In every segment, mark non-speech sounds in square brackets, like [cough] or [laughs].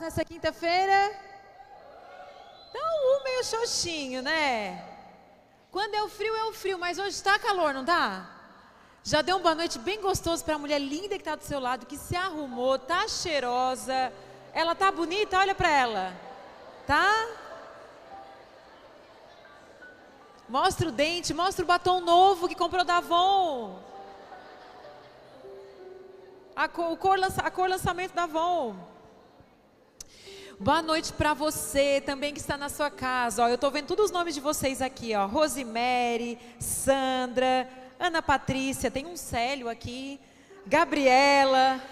Nessa quinta-feira? Então, um meio xoxinho, né? Quando é o frio, é o frio, mas hoje está calor, não tá? Já deu uma boa noite bem gostoso para a mulher linda que está do seu lado, que se arrumou, tá cheirosa. Ela tá bonita, olha para ela. Tá? Mostra o dente, mostra o batom novo que comprou da Avon. A cor, a cor lançamento da Avon. Boa noite para você também que está na sua casa. Ó, eu estou vendo todos os nomes de vocês aqui, ó. Rosemary, Sandra, Ana Patrícia, tem um Célio aqui, Gabriela.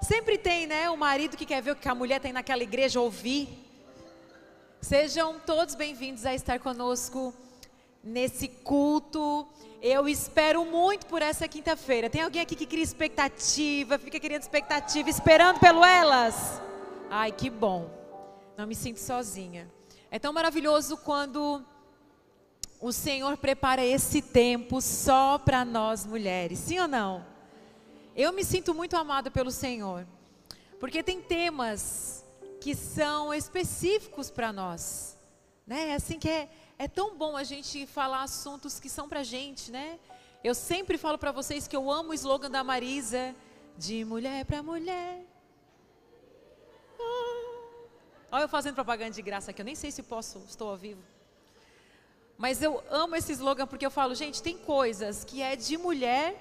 Sempre tem, né, o marido que quer ver o que a mulher tem naquela igreja ouvir. Sejam todos bem-vindos a estar conosco nesse culto. Eu espero muito por essa quinta-feira. Tem alguém aqui que cria expectativa, fica querendo expectativa, esperando pelo elas? Ai, que bom. Não me sinto sozinha. É tão maravilhoso quando o Senhor prepara esse tempo só para nós mulheres. Sim ou não? Eu me sinto muito amada pelo Senhor. Porque tem temas que são específicos para nós. Né? É assim que é, é tão bom a gente falar assuntos que são para gente, né? Eu sempre falo para vocês que eu amo o slogan da Marisa, de mulher para mulher. Ah. Olha eu fazendo propaganda de graça aqui, eu nem sei se posso, estou ao vivo. Mas eu amo esse slogan porque eu falo, gente, tem coisas que é de mulher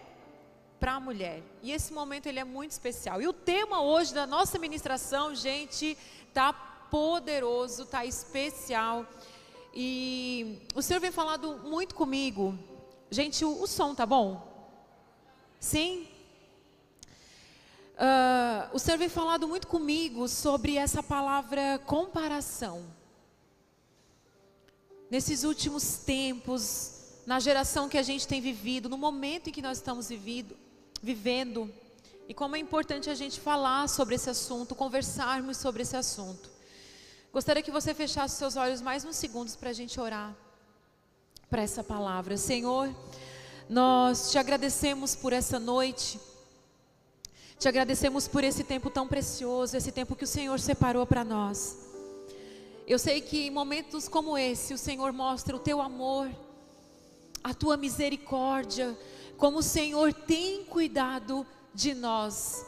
para mulher. E esse momento ele é muito especial. E o tema hoje da nossa ministração, gente, tá poderoso, tá especial. E o Senhor vem falando muito comigo. Gente, o, o som tá bom? Sim? Uh, o Senhor vem falando muito comigo sobre essa palavra comparação. Nesses últimos tempos, na geração que a gente tem vivido, no momento em que nós estamos vivido, vivendo, e como é importante a gente falar sobre esse assunto, conversarmos sobre esse assunto. Gostaria que você fechasse seus olhos mais uns segundos para a gente orar para essa palavra. Senhor, nós te agradecemos por essa noite. Te agradecemos por esse tempo tão precioso, esse tempo que o Senhor separou para nós. Eu sei que em momentos como esse, o Senhor mostra o teu amor, a tua misericórdia, como o Senhor tem cuidado de nós.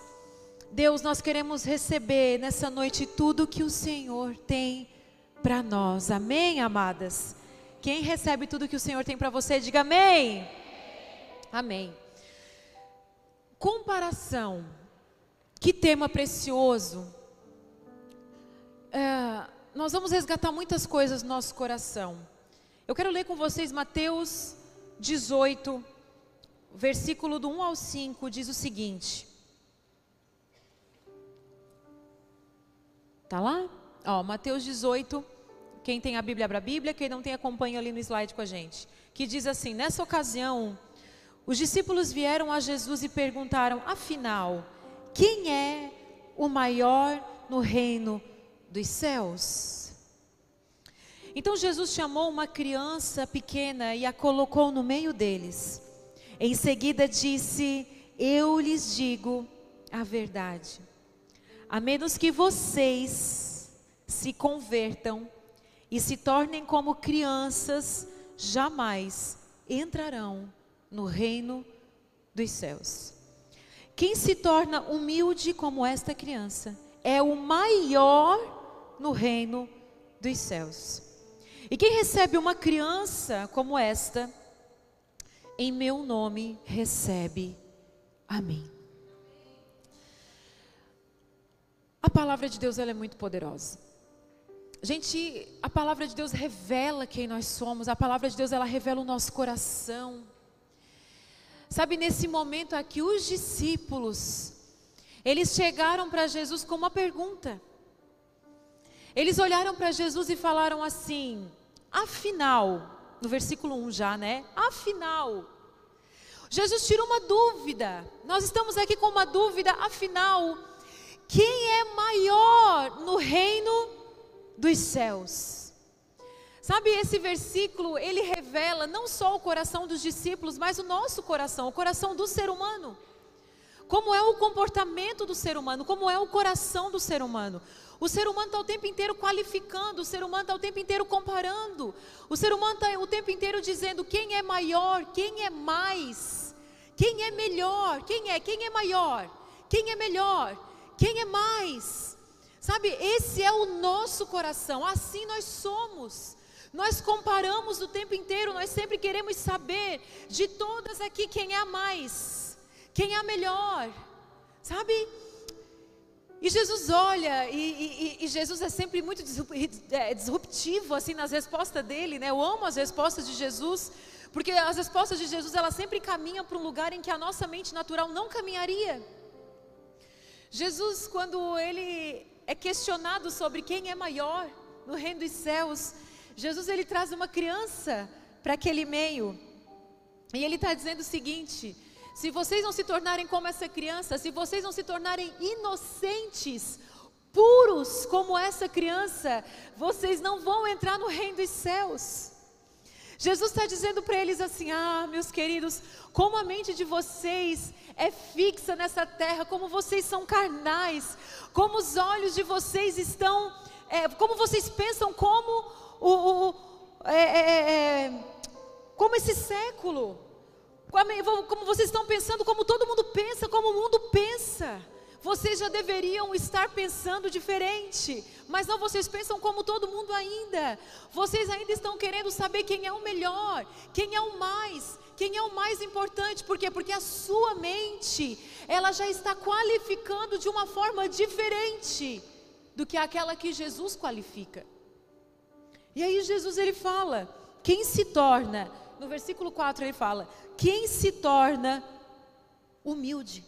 Deus, nós queremos receber nessa noite tudo que o Senhor tem para nós. Amém, amadas? Quem recebe tudo que o Senhor tem para você, diga amém. Amém. Comparação. Que tema precioso. É, nós vamos resgatar muitas coisas no nosso coração. Eu quero ler com vocês Mateus 18, versículo do 1 ao 5, diz o seguinte. Tá lá? Ó, Mateus 18, quem tem a Bíblia, abra a Bíblia, quem não tem, acompanha ali no slide com a gente. Que diz assim: Nessa ocasião, os discípulos vieram a Jesus e perguntaram: Afinal, quem é o maior no reino dos céus? Então Jesus chamou uma criança pequena e a colocou no meio deles. Em seguida disse: Eu lhes digo a verdade. A menos que vocês se convertam e se tornem como crianças, jamais entrarão no reino dos céus. Quem se torna humilde como esta criança é o maior no reino dos céus. E quem recebe uma criança como esta, em meu nome recebe a mim. A palavra de Deus ela é muito poderosa. Gente, a palavra de Deus revela quem nós somos, a palavra de Deus ela revela o nosso coração. Sabe, nesse momento aqui, os discípulos, eles chegaram para Jesus com uma pergunta. Eles olharam para Jesus e falaram assim: afinal, no versículo 1 já, né? Afinal, Jesus tira uma dúvida. Nós estamos aqui com uma dúvida, afinal, quem é maior no reino dos céus? Sabe, esse versículo, ele revela não só o coração dos discípulos, mas o nosso coração, o coração do ser humano. como é o comportamento do ser humano, como é o coração do ser humano. O ser humano está o tempo inteiro qualificando, o ser humano está o tempo inteiro comparando, o ser humano está o tempo inteiro dizendo quem é maior, quem é mais, quem é melhor, quem é, quem é maior, quem é melhor, quem é mais. Sabe, esse é o nosso coração, assim nós somos. Nós comparamos o tempo inteiro, nós sempre queremos saber de todas aqui quem é a mais, quem é a melhor, sabe? E Jesus olha, e, e, e, Jesus é sempre muito é, disruptivo assim nas respostas dele, né? Eu amo as respostas de Jesus, porque as respostas de Jesus elas sempre caminham para um lugar em que a nossa mente natural não caminharia. Jesus, quando ele é questionado sobre quem é maior no reino dos céus, Jesus ele traz uma criança para aquele meio. E ele está dizendo o seguinte: se vocês não se tornarem como essa criança, se vocês não se tornarem inocentes, puros como essa criança, vocês não vão entrar no reino dos céus. Jesus está dizendo para eles assim: Ah, meus queridos, como a mente de vocês é fixa nessa terra, como vocês são carnais, como os olhos de vocês estão, é, como vocês pensam como o, o é, é, é, é, como esse século, como vocês estão pensando, como todo mundo pensa, como o mundo pensa. Vocês já deveriam estar pensando diferente, mas não vocês pensam como todo mundo ainda. Vocês ainda estão querendo saber quem é o melhor, quem é o mais, quem é o mais importante. Por quê? Porque a sua mente, ela já está qualificando de uma forma diferente do que aquela que Jesus qualifica. E aí Jesus ele fala: quem se torna, no versículo 4 ele fala: quem se torna humilde.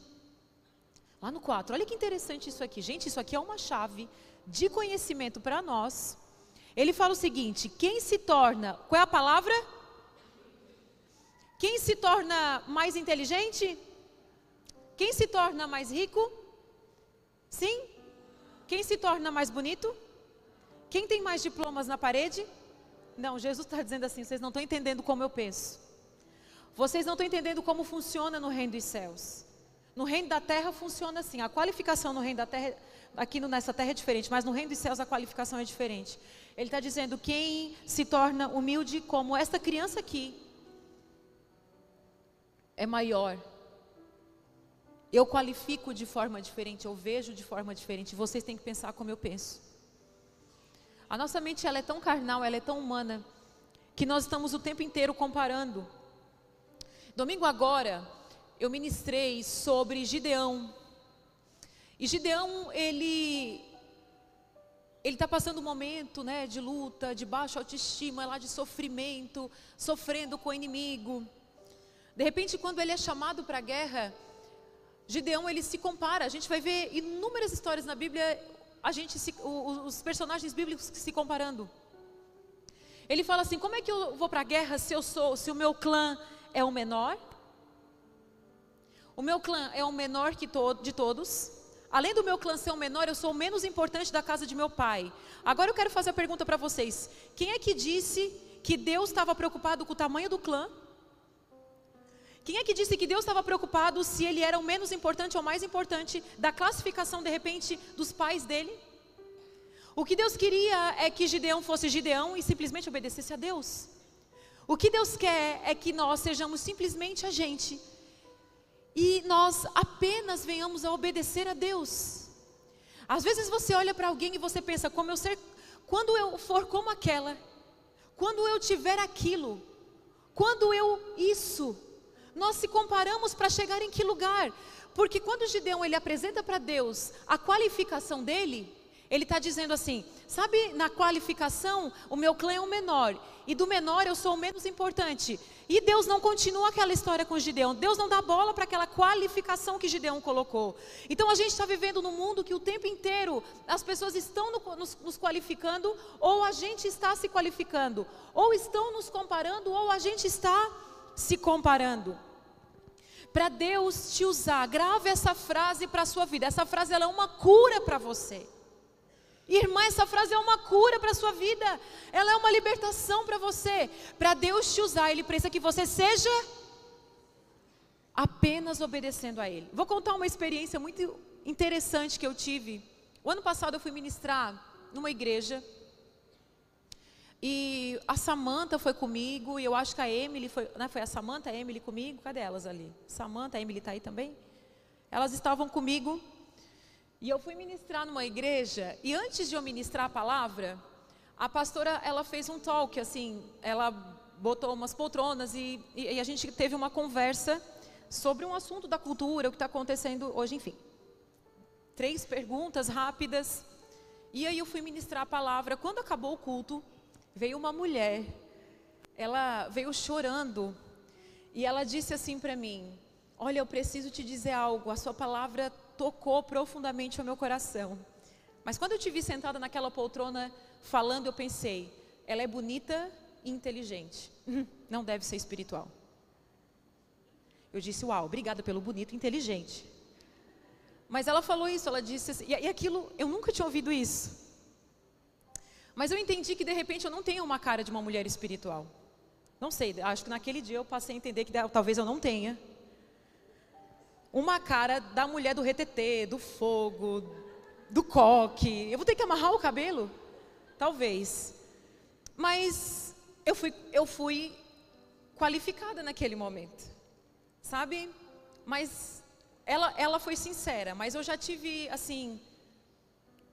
Lá no 4, olha que interessante isso aqui. Gente, isso aqui é uma chave de conhecimento para nós. Ele fala o seguinte: quem se torna, qual é a palavra? Quem se torna mais inteligente? Quem se torna mais rico? Sim? Quem se torna mais bonito? Quem tem mais diplomas na parede? Não, Jesus está dizendo assim: vocês não estão entendendo como eu penso. Vocês não estão entendendo como funciona no reino dos céus. No reino da terra funciona assim. A qualificação no reino da terra, aqui nessa terra é diferente, mas no reino dos céus a qualificação é diferente. Ele está dizendo: quem se torna humilde como esta criança aqui é maior. Eu qualifico de forma diferente, eu vejo de forma diferente. Vocês têm que pensar como eu penso. A nossa mente ela é tão carnal, ela é tão humana, que nós estamos o tempo inteiro comparando. Domingo agora, eu ministrei sobre Gideão. E Gideão, ele ele está passando um momento né, de luta, de baixa autoestima, lá de sofrimento, sofrendo com o inimigo. De repente, quando ele é chamado para a guerra, Gideão ele se compara. A gente vai ver inúmeras histórias na Bíblia a gente se, os personagens bíblicos se comparando. Ele fala assim: como é que eu vou para a guerra se eu sou, se o meu clã é o menor? O meu clã é o menor to, de todos. Além do meu clã ser o menor, eu sou o menos importante da casa de meu pai. Agora eu quero fazer a pergunta para vocês: quem é que disse que Deus estava preocupado com o tamanho do clã? Quem é que disse que Deus estava preocupado se ele era o menos importante ou mais importante da classificação, de repente, dos pais dele? O que Deus queria é que Gideão fosse Gideão e simplesmente obedecesse a Deus. O que Deus quer é que nós sejamos simplesmente a gente e nós apenas venhamos a obedecer a Deus. Às vezes você olha para alguém e você pensa, como eu ser, quando eu for como aquela, quando eu tiver aquilo, quando eu isso, nós se comparamos para chegar em que lugar? Porque quando Gideão ele apresenta para Deus a qualificação dele, ele está dizendo assim: sabe, na qualificação, o meu clã é o menor, e do menor eu sou o menos importante. E Deus não continua aquela história com Gideão, Deus não dá bola para aquela qualificação que Gideão colocou. Então a gente está vivendo num mundo que o tempo inteiro as pessoas estão no, nos, nos qualificando, ou a gente está se qualificando, ou estão nos comparando, ou a gente está se comparando. Para Deus te usar, grave essa frase para a sua vida. Essa frase é uma cura para você. Irmã, essa frase é uma cura para a sua vida. Ela é uma libertação para você. Para Deus te usar, Ele precisa que você seja apenas obedecendo a Ele. Vou contar uma experiência muito interessante que eu tive. O ano passado eu fui ministrar numa igreja e a Samanta foi comigo, e eu acho que a Emily foi, né, foi a Samanta, a Emily comigo, cadê elas ali? Samanta, a Emily está aí também? Elas estavam comigo, e eu fui ministrar numa igreja, e antes de eu ministrar a palavra, a pastora, ela fez um talk, assim, ela botou umas poltronas e, e, e a gente teve uma conversa sobre um assunto da cultura, o que está acontecendo hoje, enfim. Três perguntas rápidas, e aí eu fui ministrar a palavra. Quando acabou o culto, veio uma mulher, ela veio chorando e ela disse assim para mim: Olha, eu preciso te dizer algo, a sua palavra tocou profundamente o meu coração. Mas quando eu te vi sentada naquela poltrona falando, eu pensei: ela é bonita e inteligente, [laughs] não deve ser espiritual. Eu disse: Uau, obrigada pelo bonito e inteligente. Mas ela falou isso, ela disse assim, e aquilo, eu nunca tinha ouvido isso. Mas eu entendi que de repente eu não tenho uma cara de uma mulher espiritual. Não sei, acho que naquele dia eu passei a entender que talvez eu não tenha. Uma cara da mulher do retetê, do fogo, do coque. Eu vou ter que amarrar o cabelo? Talvez. Mas eu fui, eu fui qualificada naquele momento. Sabe? Mas ela, ela foi sincera, mas eu já tive, assim,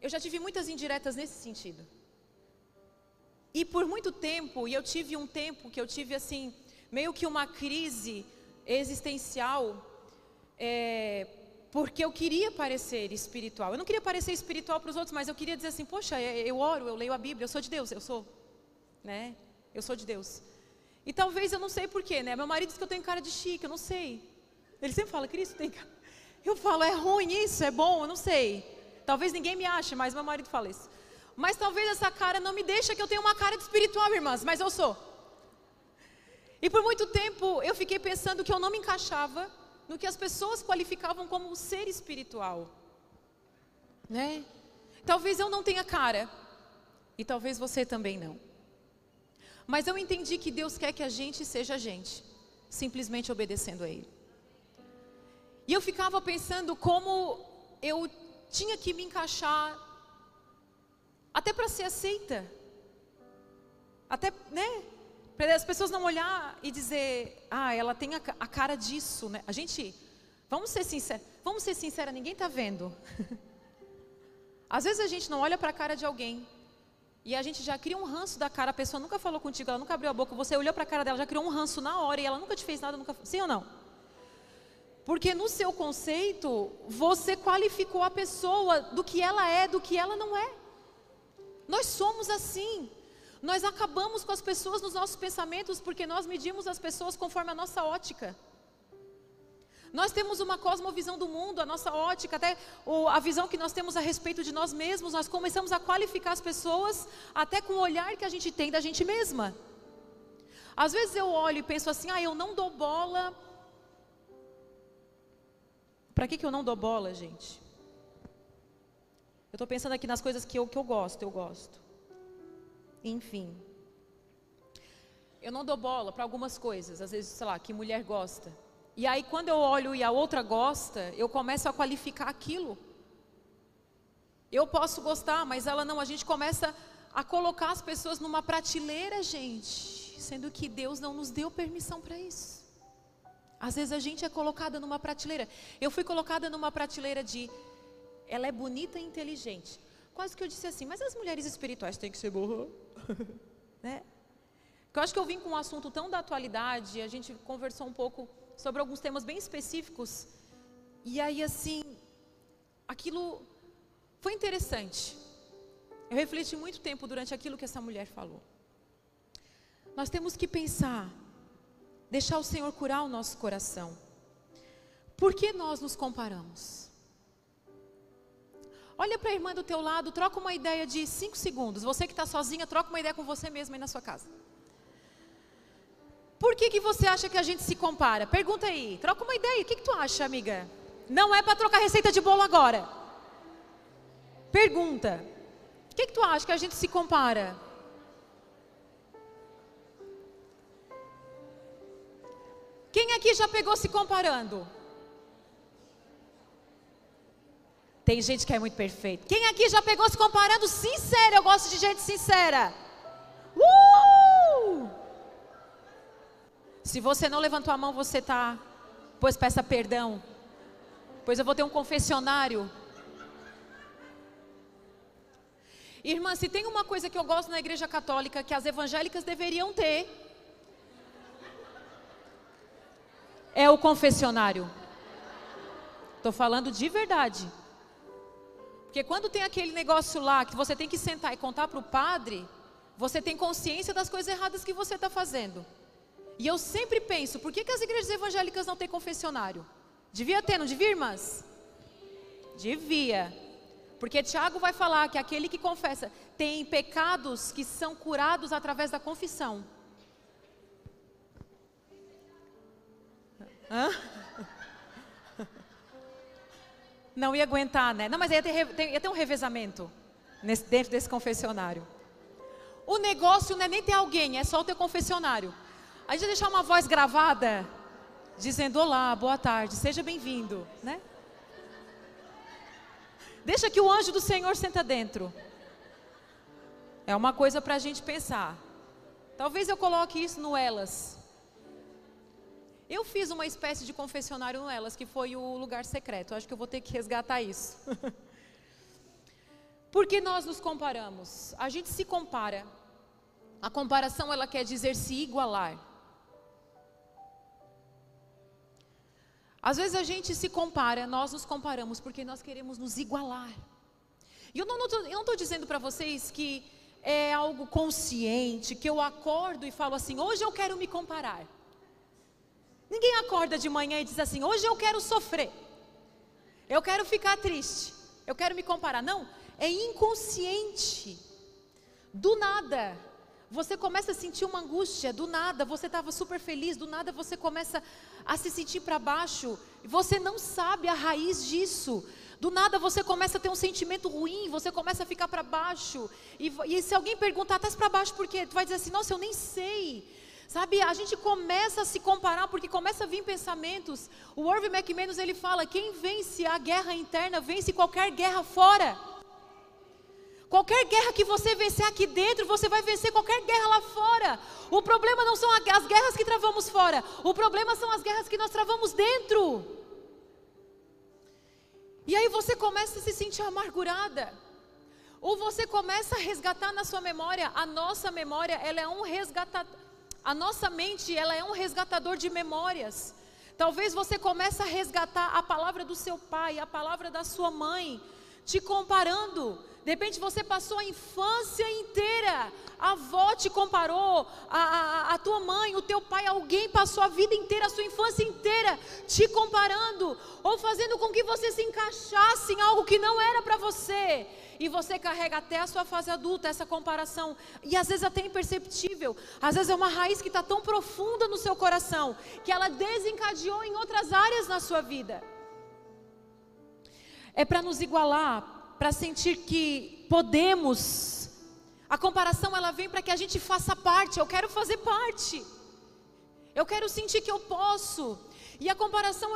eu já tive muitas indiretas nesse sentido. E por muito tempo, e eu tive um tempo que eu tive assim, meio que uma crise existencial, é, porque eu queria parecer espiritual. Eu não queria parecer espiritual para os outros, mas eu queria dizer assim: poxa, é, eu oro, eu leio a Bíblia, eu sou de Deus, eu sou, né? Eu sou de Deus. E talvez eu não sei porquê, né? Meu marido diz que eu tenho cara de chique, eu não sei. Ele sempre fala, Cristo tem cara. Eu falo, é ruim isso, é bom, eu não sei. Talvez ninguém me ache, mas meu marido fala isso. Mas talvez essa cara não me deixe que eu tenha uma cara de espiritual, irmãs, mas eu sou. E por muito tempo eu fiquei pensando que eu não me encaixava no que as pessoas qualificavam como ser espiritual. Né? Talvez eu não tenha cara, e talvez você também não. Mas eu entendi que Deus quer que a gente seja a gente, simplesmente obedecendo a Ele. E eu ficava pensando como eu tinha que me encaixar até para ser aceita. Até, né? Para as pessoas não olhar e dizer, ah, ela tem a, cara disso, né? A gente, vamos ser sinceros, vamos ser sinceros, ninguém está vendo. [laughs] Às vezes a gente não olha para a cara de alguém e a gente já cria um ranço da cara, a pessoa nunca falou contigo, ela nunca abriu a boca, você olhou para a cara dela, já criou um ranço na hora e ela nunca te fez nada, nunca, sim ou não? Porque no seu conceito, você qualificou a pessoa do que ela é, do que ela não é. Nós somos assim. Nós acabamos com as pessoas nos nossos pensamentos porque nós medimos as pessoas conforme a nossa ótica. Nós temos uma cosmovisão do mundo, a nossa ótica, até a visão que nós temos a respeito de nós mesmos, nós começamos a qualificar as pessoas até com o olhar que a gente tem da gente mesma. Às vezes eu olho e penso assim, ah, eu não dou bola. Para que, que eu não dou bola, gente? Eu estou pensando aqui nas coisas que eu, que eu gosto, eu gosto. Enfim. Eu não dou bola para algumas coisas, às vezes, sei lá, que mulher gosta. E aí, quando eu olho e a outra gosta, eu começo a qualificar aquilo. Eu posso gostar, mas ela não. A gente começa a colocar as pessoas numa prateleira, gente, sendo que Deus não nos deu permissão para isso. Às vezes a gente é colocada numa prateleira. Eu fui colocada numa prateleira de ela é bonita e inteligente. Quase que eu disse assim, mas as mulheres espirituais têm que ser boas, [laughs] né? Eu acho que eu vim com um assunto tão da atualidade, a gente conversou um pouco sobre alguns temas bem específicos, e aí assim, aquilo foi interessante. Eu refleti muito tempo durante aquilo que essa mulher falou. Nós temos que pensar, deixar o Senhor curar o nosso coração. Por que nós nos comparamos? Olha para a irmã do teu lado, troca uma ideia de cinco segundos. Você que está sozinha, troca uma ideia com você mesma aí na sua casa. Por que, que você acha que a gente se compara? Pergunta aí, troca uma ideia. O que, que tu acha, amiga? Não é para trocar receita de bolo agora. Pergunta. O que, que tu acha que a gente se compara? Quem aqui já pegou se comparando? Tem gente que é muito perfeita. Quem aqui já pegou se comparando? Sincera, eu gosto de gente sincera. Uh! Se você não levantou a mão, você está. Pois peça perdão. Pois eu vou ter um confessionário. Irmã, se tem uma coisa que eu gosto na igreja católica que as evangélicas deveriam ter, é o confessionário. Estou falando de verdade. Porque quando tem aquele negócio lá que você tem que sentar e contar para o padre, você tem consciência das coisas erradas que você está fazendo. E eu sempre penso, por que, que as igrejas evangélicas não têm confessionário? Devia ter, não devia, irmãs? Devia. Porque Tiago vai falar que aquele que confessa tem pecados que são curados através da confissão. Hã? Não ia aguentar, né? Não, mas ia ter, ia ter um revezamento nesse, dentro desse confessionário. O negócio não é nem ter alguém, é só o teu confessionário. A gente deixar uma voz gravada dizendo: Olá, boa tarde, seja bem-vindo, né? Deixa que o anjo do Senhor senta dentro. É uma coisa para a gente pensar. Talvez eu coloque isso no Elas. Eu fiz uma espécie de confessionário no Elas, que foi o lugar secreto. Acho que eu vou ter que resgatar isso. [laughs] Porque nós nos comparamos. A gente se compara. A comparação ela quer dizer se igualar. Às vezes a gente se compara, nós nos comparamos porque nós queremos nos igualar. E eu não estou dizendo para vocês que é algo consciente, que eu acordo e falo assim, hoje eu quero me comparar. Ninguém acorda de manhã e diz assim: hoje eu quero sofrer, eu quero ficar triste, eu quero me comparar. Não, é inconsciente. Do nada, você começa a sentir uma angústia, do nada você estava super feliz, do nada você começa a se sentir para baixo, você não sabe a raiz disso. Do nada você começa a ter um sentimento ruim, você começa a ficar para baixo. E, e, se alguém perguntar, estás para baixo por quê? Tu vai dizer assim, nossa, eu nem sei. Sabe, a gente começa a se comparar porque começa a vir pensamentos. O Irving McManus ele fala: quem vence a guerra interna vence qualquer guerra fora. Qualquer guerra que você vencer aqui dentro, você vai vencer qualquer guerra lá fora. O problema não são as guerras que travamos fora, o problema são as guerras que nós travamos dentro. E aí você começa a se sentir amargurada. Ou você começa a resgatar na sua memória, a nossa memória, ela é um resgatador a nossa mente, ela é um resgatador de memórias. Talvez você comece a resgatar a palavra do seu pai, a palavra da sua mãe, te comparando. De repente você passou a infância inteira, a avó te comparou, a, a, a, tua mãe, o teu pai, alguém passou a vida inteira, a sua infância inteira, te comparando, ou fazendo com que você se encaixasse em algo que não era para você e você carrega até a sua fase adulta essa comparação, e às vezes até imperceptível, às vezes é uma raiz que está tão profunda no seu coração, que ela desencadeou em outras áreas na sua vida. É para nos igualar, para sentir que podemos. A comparação ela vem para que a gente faça parte, eu quero fazer parte. Eu quero sentir que eu posso. E a comparação,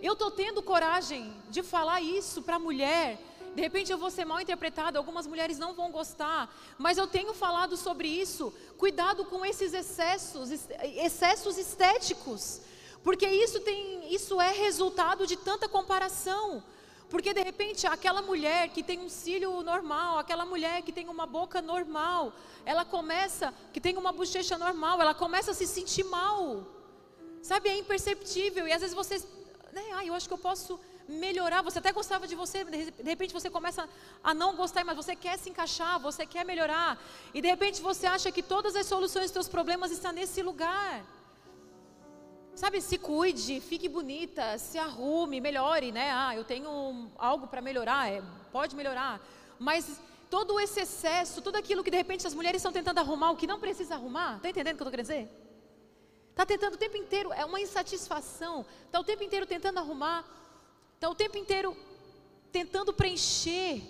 eu estou tendo coragem de falar isso para a mulher, de repente eu vou ser mal interpretado, algumas mulheres não vão gostar, mas eu tenho falado sobre isso. Cuidado com esses excessos, excessos estéticos, porque isso tem, isso é resultado de tanta comparação. Porque de repente aquela mulher que tem um cílio normal, aquela mulher que tem uma boca normal, ela começa, que tem uma bochecha normal, ela começa a se sentir mal. Sabe, é imperceptível. E às vezes vocês, né, ah, eu acho que eu posso melhorar. Você até gostava de você, de repente você começa a não gostar, mas você quer se encaixar, você quer melhorar. E de repente você acha que todas as soluções dos seus problemas estão nesse lugar. Sabe, se cuide, fique bonita, se arrume, melhore, né? Ah, eu tenho algo para melhorar, é, pode melhorar. Mas todo esse excesso, tudo aquilo que de repente as mulheres estão tentando arrumar, o que não precisa arrumar, está entendendo o que eu estou querendo dizer? Está tentando o tempo inteiro, é uma insatisfação, está o tempo inteiro tentando arrumar. Está o tempo inteiro tentando preencher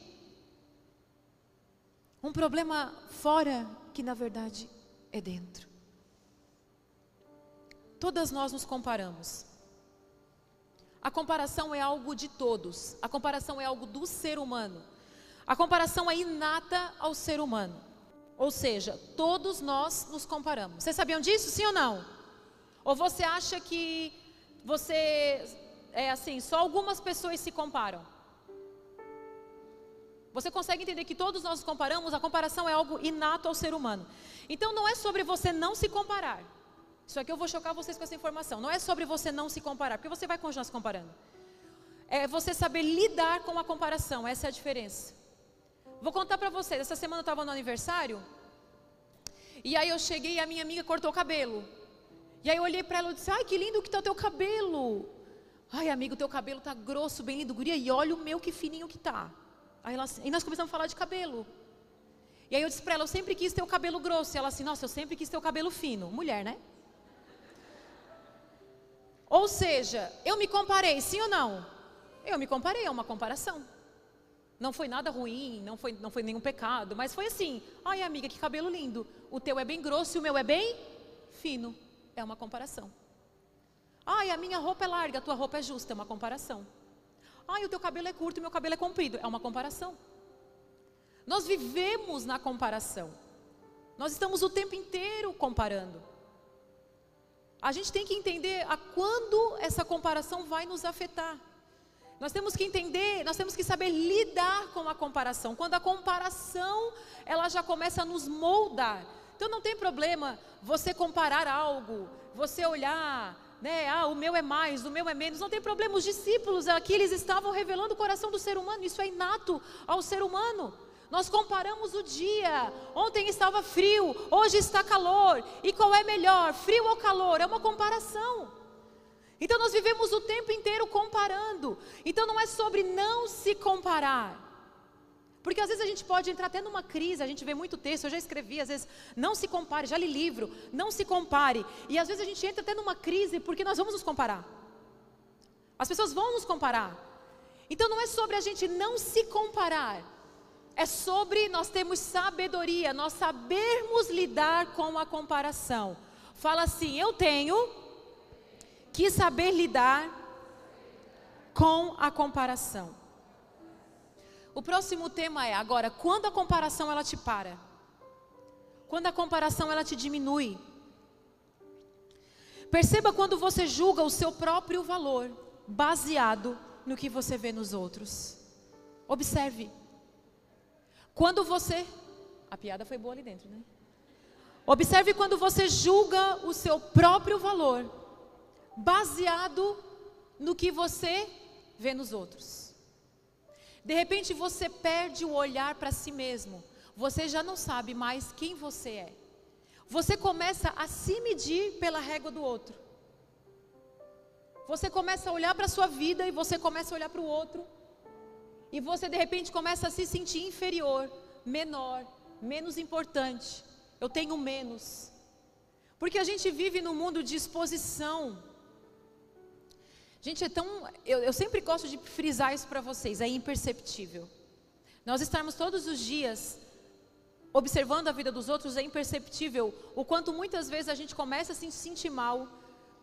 um problema fora que na verdade é dentro. Todas nós nos comparamos. A comparação é algo de todos. A comparação é algo do ser humano. A comparação é inata ao ser humano. Ou seja, todos nós nos comparamos. Vocês sabiam disso, sim ou não? Ou você acha que você é assim, só algumas pessoas se comparam? Você consegue entender que todos nós nos comparamos? A comparação é algo inato ao ser humano. Então não é sobre você não se comparar. Isso aqui eu vou chocar vocês com essa informação. Não é sobre você não se comparar, porque você vai continuar se comparando. É você saber lidar com a comparação, essa é a diferença. Vou contar para vocês, essa semana eu estava no aniversário, e aí eu cheguei e a minha amiga cortou o cabelo. E aí eu olhei para ela e disse, ai que lindo que está o teu cabelo. Ai amigo, teu cabelo tá grosso, bem lindo, guria, e olha o meu que fininho que tá. Aí, ela, e nós começamos a falar de cabelo. E aí eu disse para ela, eu sempre quis ter o cabelo grosso. E ela assim, nossa, eu sempre quis ter o cabelo fino. Mulher, né? Ou seja, eu me comparei, sim ou não? Eu me comparei, é uma comparação. Não foi nada ruim, não foi, não foi nenhum pecado, mas foi assim: ai amiga, que cabelo lindo. O teu é bem grosso e o meu é bem fino. É uma comparação. Ai, a minha roupa é larga, a tua roupa é justa. É uma comparação. Ai, o teu cabelo é curto o meu cabelo é comprido. É uma comparação. Nós vivemos na comparação. Nós estamos o tempo inteiro comparando. A gente tem que entender a quando essa comparação vai nos afetar. Nós temos que entender, nós temos que saber lidar com a comparação. Quando a comparação, ela já começa a nos moldar. Então não tem problema você comparar algo, você olhar, né? Ah, o meu é mais, o meu é menos. Não tem problema. Os discípulos aqui eles estavam revelando o coração do ser humano. Isso é inato ao ser humano. Nós comparamos o dia. Ontem estava frio, hoje está calor. E qual é melhor, frio ou calor? É uma comparação. Então nós vivemos o tempo inteiro comparando. Então não é sobre não se comparar. Porque às vezes a gente pode entrar até numa crise, a gente vê muito texto, eu já escrevi, às vezes, não se compare, já li livro, não se compare. E às vezes a gente entra até numa crise porque nós vamos nos comparar. As pessoas vão nos comparar. Então não é sobre a gente não se comparar. É sobre nós termos sabedoria, nós sabermos lidar com a comparação. Fala assim: eu tenho que saber lidar com a comparação. O próximo tema é agora, quando a comparação ela te para? Quando a comparação ela te diminui? Perceba quando você julga o seu próprio valor baseado no que você vê nos outros. Observe. Quando você. A piada foi boa ali dentro, né? Observe quando você julga o seu próprio valor baseado no que você vê nos outros. De repente você perde o olhar para si mesmo. Você já não sabe mais quem você é. Você começa a se medir pela régua do outro. Você começa a olhar para a sua vida e você começa a olhar para o outro. E você de repente começa a se sentir inferior, menor, menos importante. Eu tenho menos. Porque a gente vive num mundo de exposição. Gente, é tão. Eu, eu sempre gosto de frisar isso para vocês, é imperceptível. Nós estarmos todos os dias observando a vida dos outros é imperceptível o quanto muitas vezes a gente começa a se sentir mal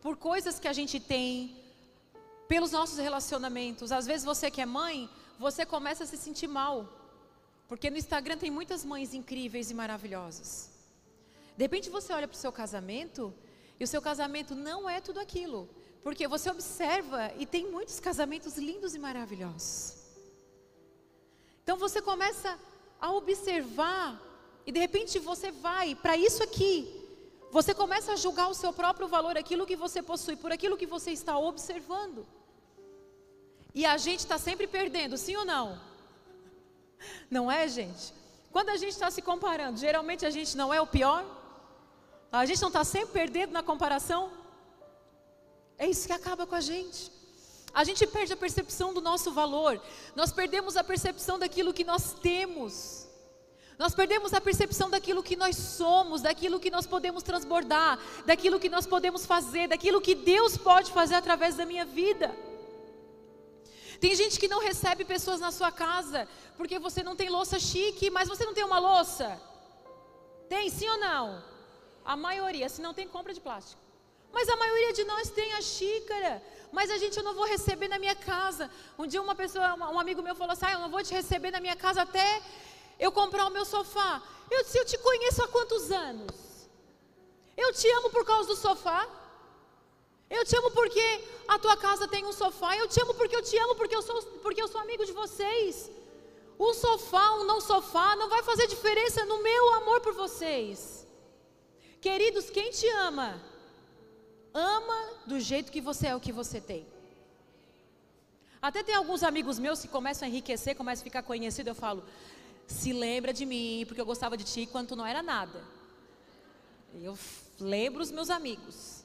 por coisas que a gente tem, pelos nossos relacionamentos. Às vezes você que é mãe, você começa a se sentir mal, porque no Instagram tem muitas mães incríveis e maravilhosas. De repente você olha para o seu casamento e o seu casamento não é tudo aquilo. Porque você observa e tem muitos casamentos lindos e maravilhosos. Então você começa a observar e de repente você vai para isso aqui. Você começa a julgar o seu próprio valor, aquilo que você possui, por aquilo que você está observando. E a gente está sempre perdendo, sim ou não? Não é, gente? Quando a gente está se comparando, geralmente a gente não é o pior? A gente não está sempre perdendo na comparação? É isso que acaba com a gente. A gente perde a percepção do nosso valor. Nós perdemos a percepção daquilo que nós temos. Nós perdemos a percepção daquilo que nós somos, daquilo que nós podemos transbordar, daquilo que nós podemos fazer, daquilo que Deus pode fazer através da minha vida. Tem gente que não recebe pessoas na sua casa porque você não tem louça chique, mas você não tem uma louça. Tem, sim ou não? A maioria, se não tem, compra de plástico. Mas a maioria de nós tem a xícara. Mas a gente eu não vou receber na minha casa. Um dia uma pessoa, um amigo meu falou assim: ah, eu não vou te receber na minha casa até eu comprar o meu sofá. Eu disse: eu te conheço há quantos anos? Eu te amo por causa do sofá. Eu te amo porque a tua casa tem um sofá. Eu te amo porque eu te amo porque eu sou, porque eu sou amigo de vocês. Um sofá, um não sofá, não vai fazer diferença no meu amor por vocês. Queridos, quem te ama, ama do jeito que você é o que você tem. Até tem alguns amigos meus que começam a enriquecer, começam a ficar conhecido, eu falo, se lembra de mim, porque eu gostava de ti quando tu não era nada. Eu lembro os meus amigos.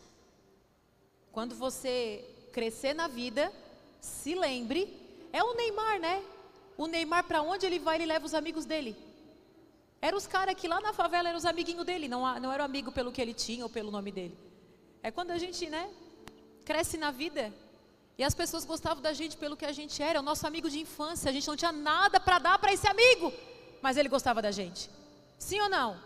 Quando você crescer na vida, se lembre, é o Neymar, né? O Neymar, para onde ele vai, ele leva os amigos dele. Eram os caras que lá na favela eram os amiguinhos dele, não, não era amigo pelo que ele tinha ou pelo nome dele. É quando a gente, né, cresce na vida e as pessoas gostavam da gente pelo que a gente era, o nosso amigo de infância, a gente não tinha nada para dar para esse amigo, mas ele gostava da gente. Sim ou não?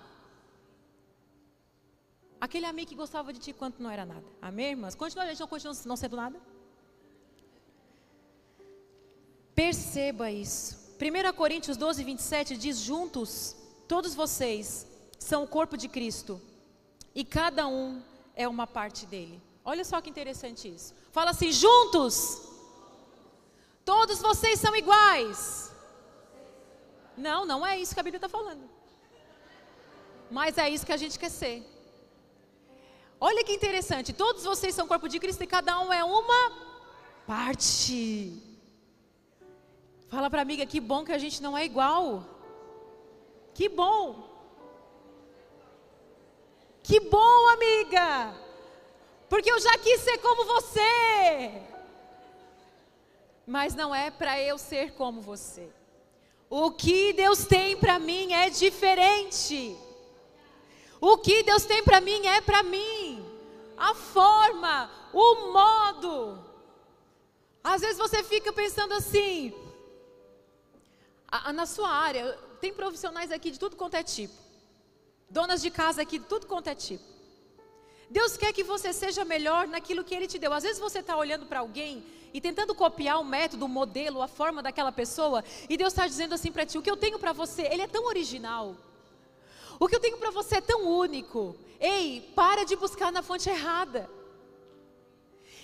Aquele amigo que gostava de ti quanto não era nada. Amém, irmãs? Continua a gente não continua não sendo nada? Perceba isso. 1 Coríntios 12, 27 diz: Juntos, todos vocês são o corpo de Cristo, e cada um é uma parte dele. Olha só que interessante isso. Fala assim: juntos, todos vocês são iguais. Não, não é isso que a Bíblia está falando. Mas é isso que a gente quer ser. Olha que interessante, todos vocês são corpo de Cristo e cada um é uma parte. Fala para a amiga, que bom que a gente não é igual. Que bom. Que bom, amiga. Porque eu já quis ser como você. Mas não é para eu ser como você. O que Deus tem para mim é diferente. O que Deus tem para mim é para mim. A forma, o modo. Às vezes você fica pensando assim, a, a, na sua área, tem profissionais aqui de tudo quanto é tipo. Donas de casa aqui tudo quanto é tipo. Deus quer que você seja melhor naquilo que Ele te deu. Às vezes você está olhando para alguém e tentando copiar o método, o modelo, a forma daquela pessoa, e Deus está dizendo assim para ti: o que eu tenho para você, Ele é tão original. O que eu tenho para você é tão único. Ei, para de buscar na fonte errada.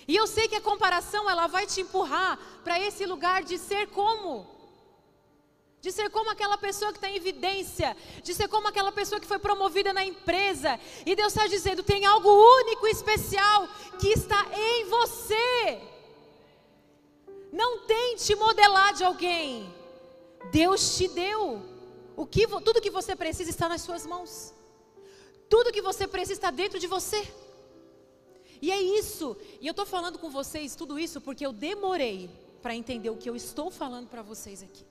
E eu sei que a comparação ela vai te empurrar para esse lugar de ser como de ser como aquela pessoa que está em evidência, de ser como aquela pessoa que foi promovida na empresa. E Deus está dizendo: tem algo único e especial que está em você. Não tente modelar de alguém. Deus te deu. O que, tudo que você precisa está nas suas mãos. Tudo que você precisa está dentro de você. E é isso. E eu estou falando com vocês tudo isso porque eu demorei para entender o que eu estou falando para vocês aqui.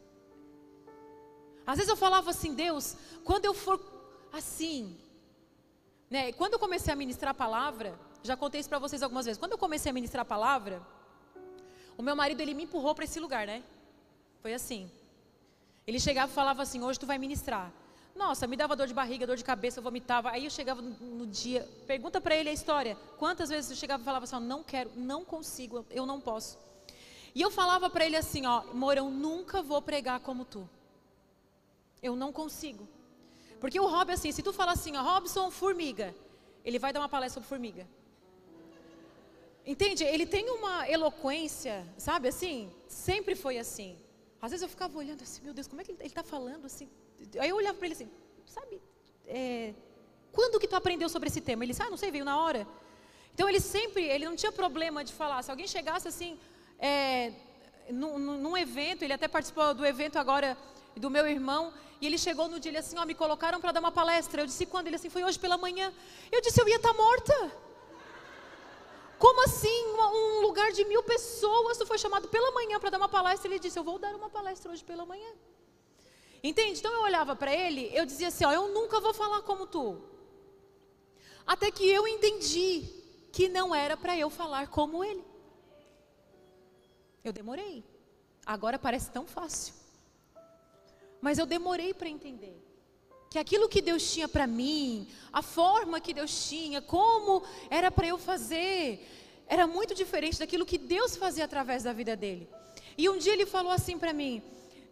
Às vezes eu falava assim, Deus, quando eu for assim, né? Quando eu comecei a ministrar a palavra, já contei isso para vocês algumas vezes. Quando eu comecei a ministrar a palavra, o meu marido ele me empurrou para esse lugar, né? Foi assim. Ele chegava e falava assim: "Hoje tu vai ministrar". Nossa, me dava dor de barriga, dor de cabeça, eu vomitava. Aí eu chegava no, dia, pergunta para ele a história. Quantas vezes eu chegava e falava assim: "Não quero, não consigo, eu não posso". E eu falava para ele assim, ó, Morão, nunca vou pregar como tu. Eu não consigo. Porque o Rob, assim, se tu falar assim, ó, Robson, formiga, ele vai dar uma palestra sobre formiga. Entende? Ele tem uma eloquência, sabe assim? Sempre foi assim. Às vezes eu ficava olhando assim, meu Deus, como é que ele está falando assim? Aí eu olhava para ele assim, sabe, é, quando que tu aprendeu sobre esse tema? Ele disse, ah, não sei, veio na hora. Então ele sempre, ele não tinha problema de falar. Se alguém chegasse assim, é, num, num evento, ele até participou do evento agora do meu irmão, e ele chegou no dia, ele assim, ó, me colocaram para dar uma palestra. Eu disse, quando? Ele assim, foi hoje pela manhã. Eu disse, eu ia estar tá morta. Como assim? Um lugar de mil pessoas, tu foi chamado pela manhã para dar uma palestra. Ele disse, eu vou dar uma palestra hoje pela manhã. Entende? Então eu olhava para ele, eu dizia assim, ó, eu nunca vou falar como tu. Até que eu entendi que não era para eu falar como ele. Eu demorei. Agora parece tão fácil. Mas eu demorei para entender. que aquilo que Deus tinha para mim, a forma que Deus tinha, como era para eu fazer, era muito diferente daquilo que Deus fazia através da vida dele. E um dia ele falou assim para mim: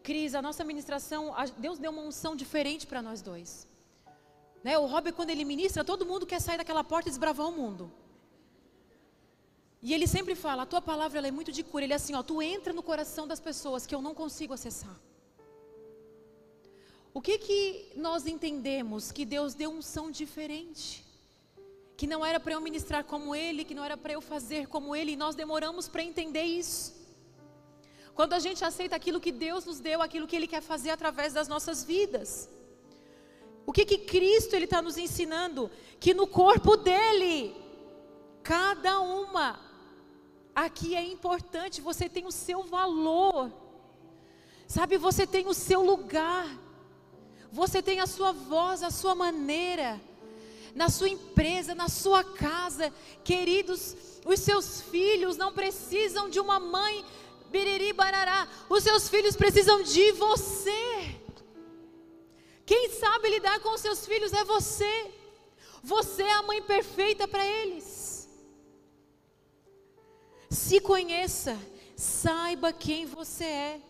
Cris, a nossa ministração, Deus deu uma unção diferente para nós dois. Né? O Robert, quando ele ministra, todo mundo quer sair daquela porta e desbravar o mundo. E ele sempre fala: a tua palavra é muito de cura. Ele é assim: ó, tu entra no coração das pessoas que eu não consigo acessar. O que que nós entendemos? Que Deus deu unção diferente. Que não era para eu ministrar como Ele, que não era para eu fazer como Ele, e nós demoramos para entender isso. Quando a gente aceita aquilo que Deus nos deu, aquilo que Ele quer fazer através das nossas vidas. O que que Cristo Ele está nos ensinando? Que no corpo dele, cada uma, aqui é importante, você tem o seu valor. Sabe, você tem o seu lugar. Você tem a sua voz, a sua maneira, na sua empresa, na sua casa. Queridos, os seus filhos não precisam de uma mãe biriri barará. Os seus filhos precisam de você. Quem sabe lidar com os seus filhos é você. Você é a mãe perfeita para eles. Se conheça, saiba quem você é.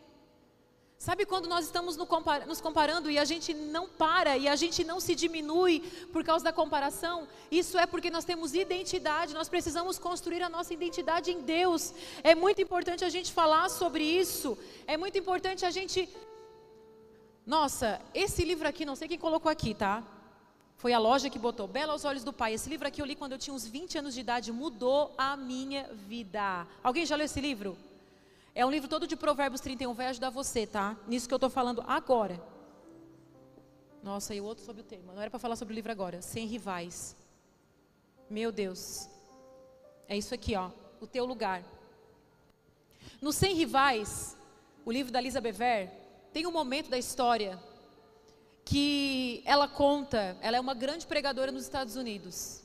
Sabe quando nós estamos nos comparando e a gente não para e a gente não se diminui por causa da comparação? Isso é porque nós temos identidade, nós precisamos construir a nossa identidade em Deus. É muito importante a gente falar sobre isso, é muito importante a gente. Nossa, esse livro aqui, não sei quem colocou aqui, tá? Foi a loja que botou, Bela aos Olhos do Pai. Esse livro aqui eu li quando eu tinha uns 20 anos de idade, mudou a minha vida. Alguém já leu esse livro? É um livro todo de Provérbios 31, vai ajudar você, tá? Nisso que eu estou falando agora. Nossa, e o outro sobre o tema. Não era para falar sobre o livro agora. Sem rivais. Meu Deus. É isso aqui, ó. O teu lugar. No Sem Rivais, o livro da Lisa Bever, tem um momento da história que ela conta, ela é uma grande pregadora nos Estados Unidos.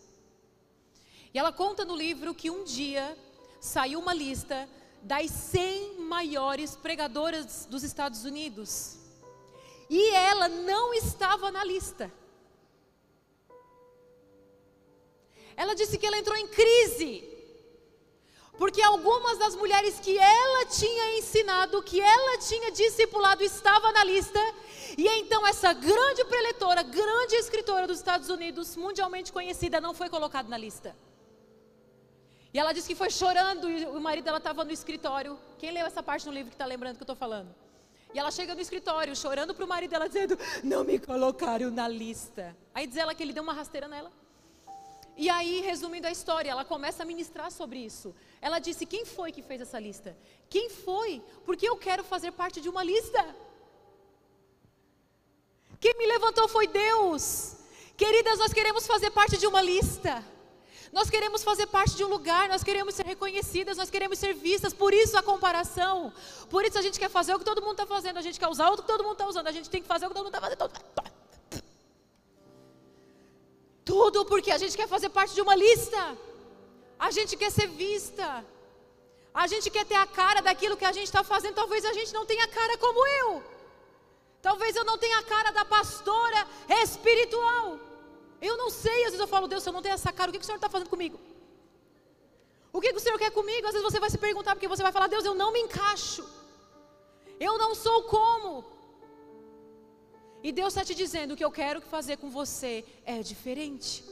E ela conta no livro que um dia saiu uma lista das 100 maiores pregadoras dos Estados Unidos. E ela não estava na lista. Ela disse que ela entrou em crise. Porque algumas das mulheres que ela tinha ensinado, que ela tinha discipulado, estava na lista. E então essa grande preletora, grande escritora dos Estados Unidos, mundialmente conhecida, não foi colocada na lista. E ela disse que foi chorando e o marido dela estava no escritório. Quem leu essa parte no livro que está lembrando que eu estou falando? E ela chega no escritório chorando para o marido dela, dizendo: Não me colocaram na lista. Aí diz ela que ele deu uma rasteira nela. E aí, resumindo a história, ela começa a ministrar sobre isso. Ela disse: Quem foi que fez essa lista? Quem foi? Porque eu quero fazer parte de uma lista. Quem me levantou foi Deus. Queridas, nós queremos fazer parte de uma lista. Nós queremos fazer parte de um lugar, nós queremos ser reconhecidas, nós queremos ser vistas, por isso a comparação. Por isso a gente quer fazer o que todo mundo está fazendo, a gente quer usar o que todo mundo está usando, a gente tem que fazer o que todo mundo está fazendo. Tudo porque a gente quer fazer parte de uma lista. A gente quer ser vista. A gente quer ter a cara daquilo que a gente está fazendo. Talvez a gente não tenha cara como eu. Talvez eu não tenha a cara da pastora espiritual. Eu não sei, às vezes eu falo, Deus, se eu não tenho essa cara, o que, que o Senhor está fazendo comigo? O que, que o Senhor quer comigo? Às vezes você vai se perguntar, porque você vai falar, Deus, eu não me encaixo. Eu não sou como. E Deus está te dizendo: o que eu quero fazer com você é diferente.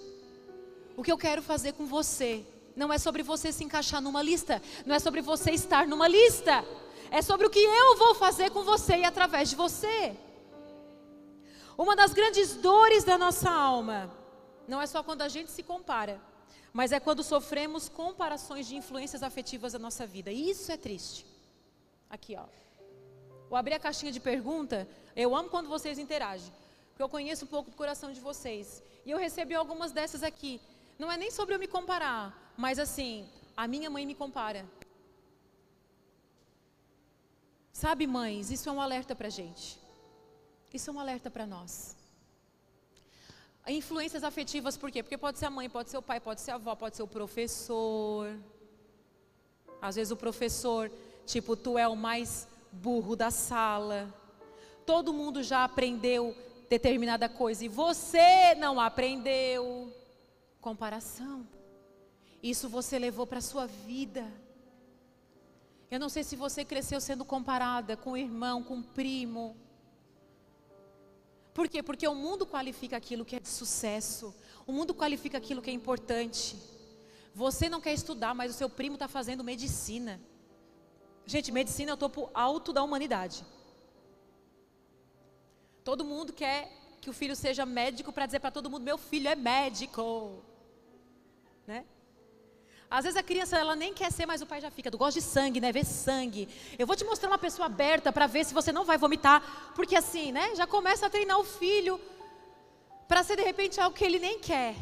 O que eu quero fazer com você não é sobre você se encaixar numa lista, não é sobre você estar numa lista, é sobre o que eu vou fazer com você e através de você. Uma das grandes dores da nossa alma não é só quando a gente se compara, mas é quando sofremos comparações de influências afetivas da nossa vida. E isso é triste. Aqui, ó. Vou abrir a caixinha de pergunta. Eu amo quando vocês interagem, porque eu conheço um pouco do coração de vocês. E eu recebi algumas dessas aqui. Não é nem sobre eu me comparar, mas assim, a minha mãe me compara. Sabe, mães, isso é um alerta para gente. Isso é um alerta para nós. Influências afetivas, por quê? Porque pode ser a mãe, pode ser o pai, pode ser a avó, pode ser o professor. Às vezes o professor, tipo, tu é o mais burro da sala. Todo mundo já aprendeu determinada coisa e você não aprendeu. Comparação. Isso você levou para a sua vida. Eu não sei se você cresceu sendo comparada com o irmão, com o primo. Por quê? Porque o mundo qualifica aquilo que é de sucesso. O mundo qualifica aquilo que é importante. Você não quer estudar, mas o seu primo está fazendo medicina. Gente, medicina é o topo alto da humanidade. Todo mundo quer que o filho seja médico para dizer para todo mundo: meu filho é médico. Né? Às vezes a criança ela nem quer ser, mas o pai já fica. Tu gosta de sangue, né? Ver sangue. Eu vou te mostrar uma pessoa aberta para ver se você não vai vomitar, porque assim, né? Já começa a treinar o filho para ser de repente algo que ele nem quer.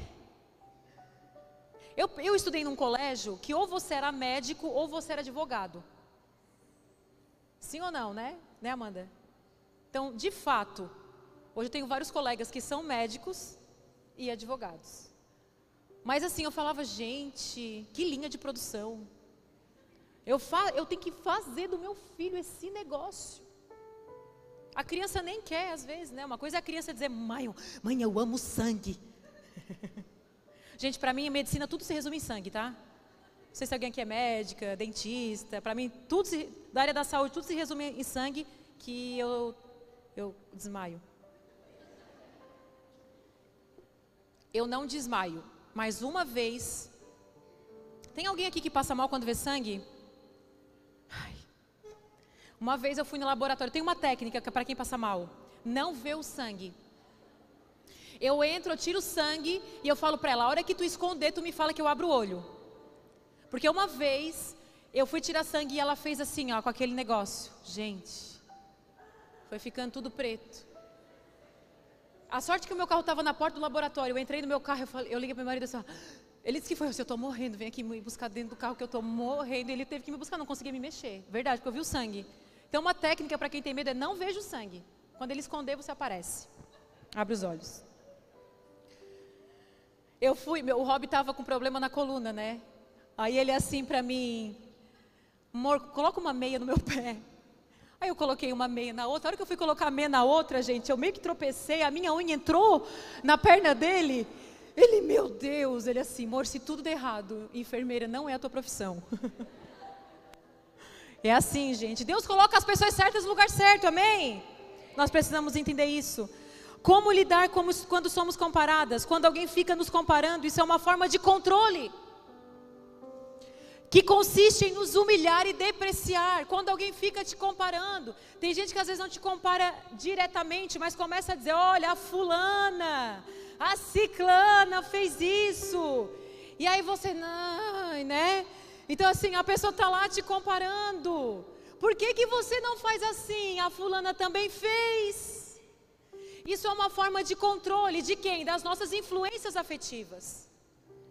Eu, eu estudei num colégio que ou você era médico ou você era advogado. Sim ou não, né? Né, Amanda? Então, de fato, hoje eu tenho vários colegas que são médicos e advogados. Mas assim, eu falava, gente, que linha de produção. Eu, fa eu tenho que fazer do meu filho esse negócio. A criança nem quer, às vezes, né? Uma coisa é a criança dizer, mãe, mãe, eu amo sangue. [laughs] gente, para mim, a medicina tudo se resume em sangue, tá? Não sei se alguém aqui é médica, dentista. Para mim, tudo se, da área da saúde, tudo se resume em sangue, que eu, eu desmaio. Eu não desmaio, mais uma vez. Tem alguém aqui que passa mal quando vê sangue? Ai. Uma vez eu fui no laboratório, tem uma técnica para quem passa mal. Não vê o sangue. Eu entro, eu tiro o sangue e eu falo para ela: a hora que tu esconder, tu me fala que eu abro o olho. Porque uma vez eu fui tirar sangue e ela fez assim, ó, com aquele negócio. Gente, foi ficando tudo preto. A sorte que o meu carro estava na porta do laboratório. Eu entrei no meu carro, eu, falei, eu liguei para meu marido assim, ele disse que foi, eu estou morrendo, vem aqui me buscar dentro do carro que eu estou morrendo. Ele teve que me buscar, não conseguia me mexer. Verdade, porque eu vi o sangue. Então uma técnica para quem tem medo é não veja o sangue. Quando ele esconder, você aparece. Abre os olhos. Eu fui, meu, o Rob estava com problema na coluna, né? Aí ele assim para mim, amor, coloca uma meia no meu pé. Aí eu coloquei uma meia na outra. A hora que eu fui colocar a meia na outra, gente, eu meio que tropecei, a minha unha entrou na perna dele. Ele, meu Deus, ele assim, amor, se tudo der errado, enfermeira não é a tua profissão. [laughs] é assim, gente. Deus coloca as pessoas certas no lugar certo, amém? Nós precisamos entender isso. Como lidar como, quando somos comparadas? Quando alguém fica nos comparando, isso é uma forma de controle que consiste em nos humilhar e depreciar. Quando alguém fica te comparando, tem gente que às vezes não te compara diretamente, mas começa a dizer: olha, a fulana, a ciclana fez isso. E aí você, não, né? Então assim, a pessoa está lá te comparando. Por que, que você não faz assim? A fulana também fez. Isso é uma forma de controle de quem? Das nossas influências afetivas.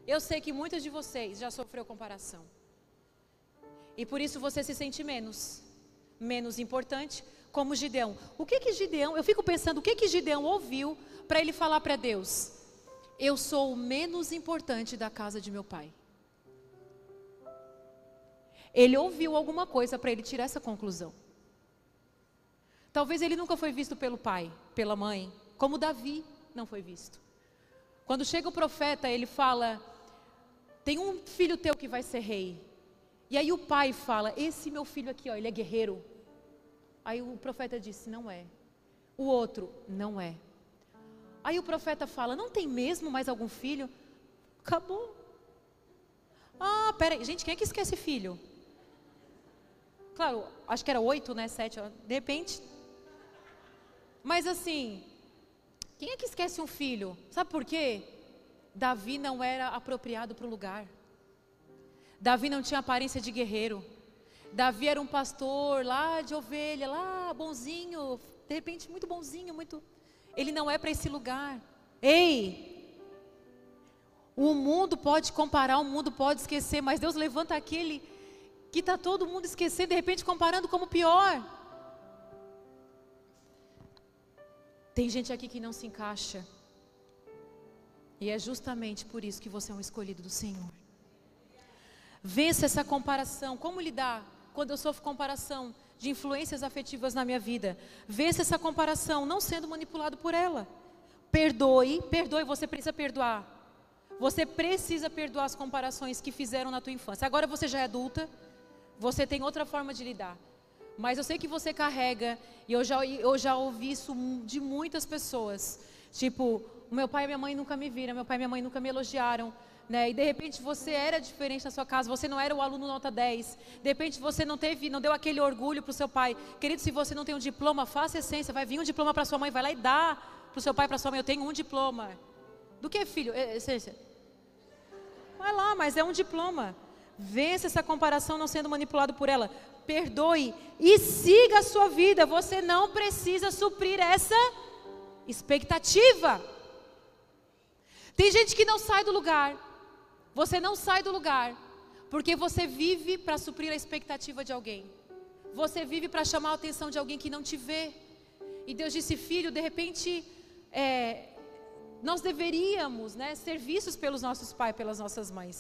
Eu sei que muitos de vocês já sofreu comparação. E por isso você se sente menos, menos importante, como Gideão. O que que Gideão, eu fico pensando, o que que Gideão ouviu para ele falar para Deus? Eu sou o menos importante da casa de meu pai. Ele ouviu alguma coisa para ele tirar essa conclusão. Talvez ele nunca foi visto pelo pai, pela mãe, como Davi não foi visto. Quando chega o profeta, ele fala: Tem um filho teu que vai ser rei. E aí o pai fala: Esse meu filho aqui, ó, ele é guerreiro. Aí o profeta disse: Não é. O outro: Não é. Aí o profeta fala: Não tem mesmo mais algum filho? Acabou. Ah, peraí. Gente, quem é que esquece filho? Claro, acho que era oito, né? Sete. De repente. Mas assim, quem é que esquece um filho? Sabe por quê? Davi não era apropriado para o lugar. Davi não tinha aparência de guerreiro. Davi era um pastor lá de ovelha, lá bonzinho, de repente muito bonzinho, muito. Ele não é para esse lugar. Ei! O mundo pode comparar, o mundo pode esquecer, mas Deus levanta aquele que está todo mundo esquecendo, de repente comparando como pior. Tem gente aqui que não se encaixa. E é justamente por isso que você é um escolhido do Senhor. Vença essa comparação. Como lidar quando eu sofro comparação de influências afetivas na minha vida. Vença essa comparação, não sendo manipulado por ela. Perdoe, perdoe, você precisa perdoar. Você precisa perdoar as comparações que fizeram na tua infância. Agora você já é adulta, você tem outra forma de lidar. Mas eu sei que você carrega, e eu já, eu já ouvi isso de muitas pessoas. Tipo, meu pai e minha mãe nunca me viram, meu pai e minha mãe nunca me elogiaram. Né? E de repente você era diferente na sua casa, você não era o aluno nota 10. De repente você não teve, não deu aquele orgulho para o seu pai. Querido, se você não tem um diploma, faça essência, vai vir um diploma para sua mãe, vai lá e dá para o seu pai, para sua mãe. Eu tenho um diploma. Do que, filho? Essência. Vai lá, mas é um diploma. Vença essa comparação não sendo manipulado por ela. Perdoe e siga a sua vida. Você não precisa suprir essa expectativa. Tem gente que não sai do lugar. Você não sai do lugar porque você vive para suprir a expectativa de alguém. Você vive para chamar a atenção de alguém que não te vê. E Deus disse, filho, de repente, é, nós deveríamos né, ser vistos pelos nossos pais, pelas nossas mães.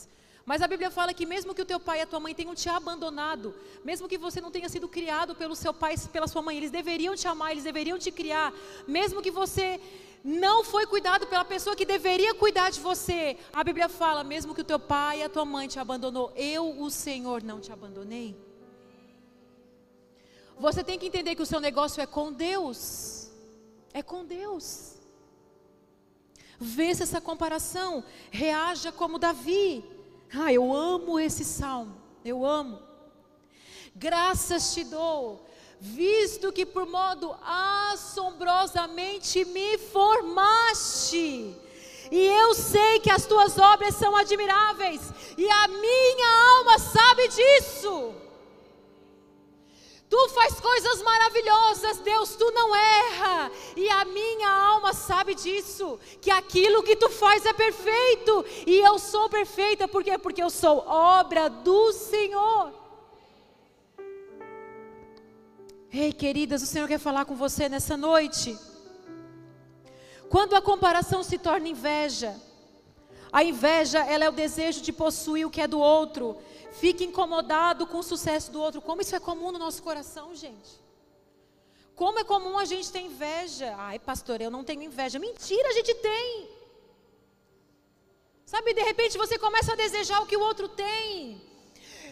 Mas a Bíblia fala que mesmo que o teu pai e a tua mãe tenham te abandonado, mesmo que você não tenha sido criado pelo seu pai e pela sua mãe, eles deveriam te amar, eles deveriam te criar, mesmo que você não foi cuidado pela pessoa que deveria cuidar de você. A Bíblia fala, mesmo que o teu pai e a tua mãe te abandonou, eu, o Senhor, não te abandonei. Você tem que entender que o seu negócio é com Deus. É com Deus. Veja essa comparação. Reaja como Davi. Ah, eu amo esse salmo. Eu amo. Graças te dou, visto que por modo assombrosamente me formaste. E eu sei que as tuas obras são admiráveis, e a minha alma sabe disso. Tu faz coisas maravilhosas, Deus, tu não erra. E a minha alma sabe disso, que aquilo que tu faz é perfeito, e eu sou perfeita, por quê? Porque eu sou obra do Senhor. Ei, queridas, o Senhor quer falar com você nessa noite. Quando a comparação se torna inveja, a inveja, ela é o desejo de possuir o que é do outro fica incomodado com o sucesso do outro. Como isso é comum no nosso coração, gente? Como é comum a gente ter inveja. Ai, pastor, eu não tenho inveja. Mentira, a gente tem. Sabe, de repente você começa a desejar o que o outro tem.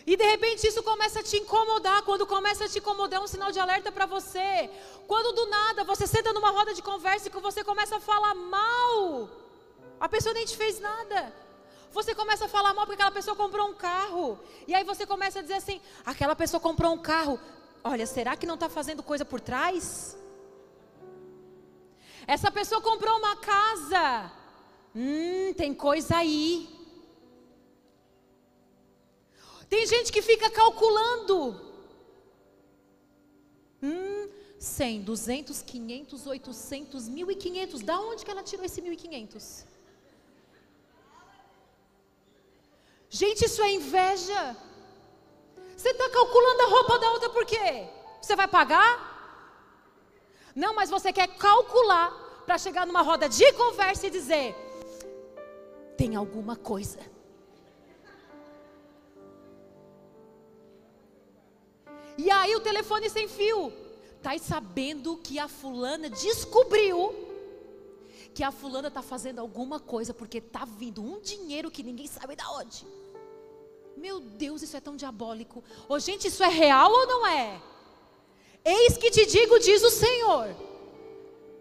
E de repente isso começa a te incomodar. Quando começa a te incomodar, é um sinal de alerta para você. Quando do nada você senta numa roda de conversa e que você começa a falar mal, a pessoa nem te fez nada. Você começa a falar mal porque aquela pessoa comprou um carro. E aí você começa a dizer assim: aquela pessoa comprou um carro. Olha, será que não está fazendo coisa por trás? Essa pessoa comprou uma casa. Hum, tem coisa aí. Tem gente que fica calculando. Hum, 100, 200, 500, 800, 1.500. Da onde que ela tirou esse 1.500? Gente, isso é inveja. Você está calculando a roupa da outra por quê? Você vai pagar? Não, mas você quer calcular para chegar numa roda de conversa e dizer: tem alguma coisa. E aí o telefone sem fio. Tá sabendo que a fulana descobriu que a fulana está fazendo alguma coisa porque está vindo um dinheiro que ninguém sabe da onde. Meu Deus, isso é tão diabólico. Ô, gente, isso é real ou não é? Eis que te digo, diz o Senhor.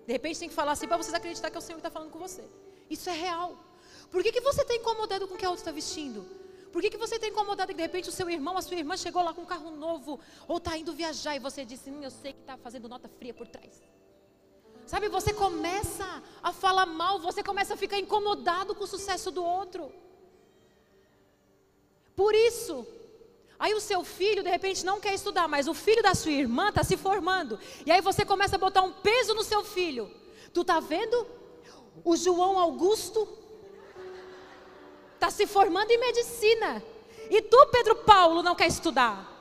De repente tem que falar assim para vocês acreditar que é o Senhor que está falando com você. Isso é real. Por que, que você está incomodado com o que a outra está vestindo? Por que, que você está incomodado que de repente o seu irmão, a sua irmã chegou lá com um carro novo ou está indo viajar e você disse, hum, eu sei que está fazendo nota fria por trás. Sabe, você começa a falar mal, você começa a ficar incomodado com o sucesso do outro. Por isso, aí o seu filho de repente não quer estudar, mas o filho da sua irmã está se formando. E aí você começa a botar um peso no seu filho. Tu tá vendo? O João Augusto está se formando em medicina. E tu, Pedro Paulo, não quer estudar.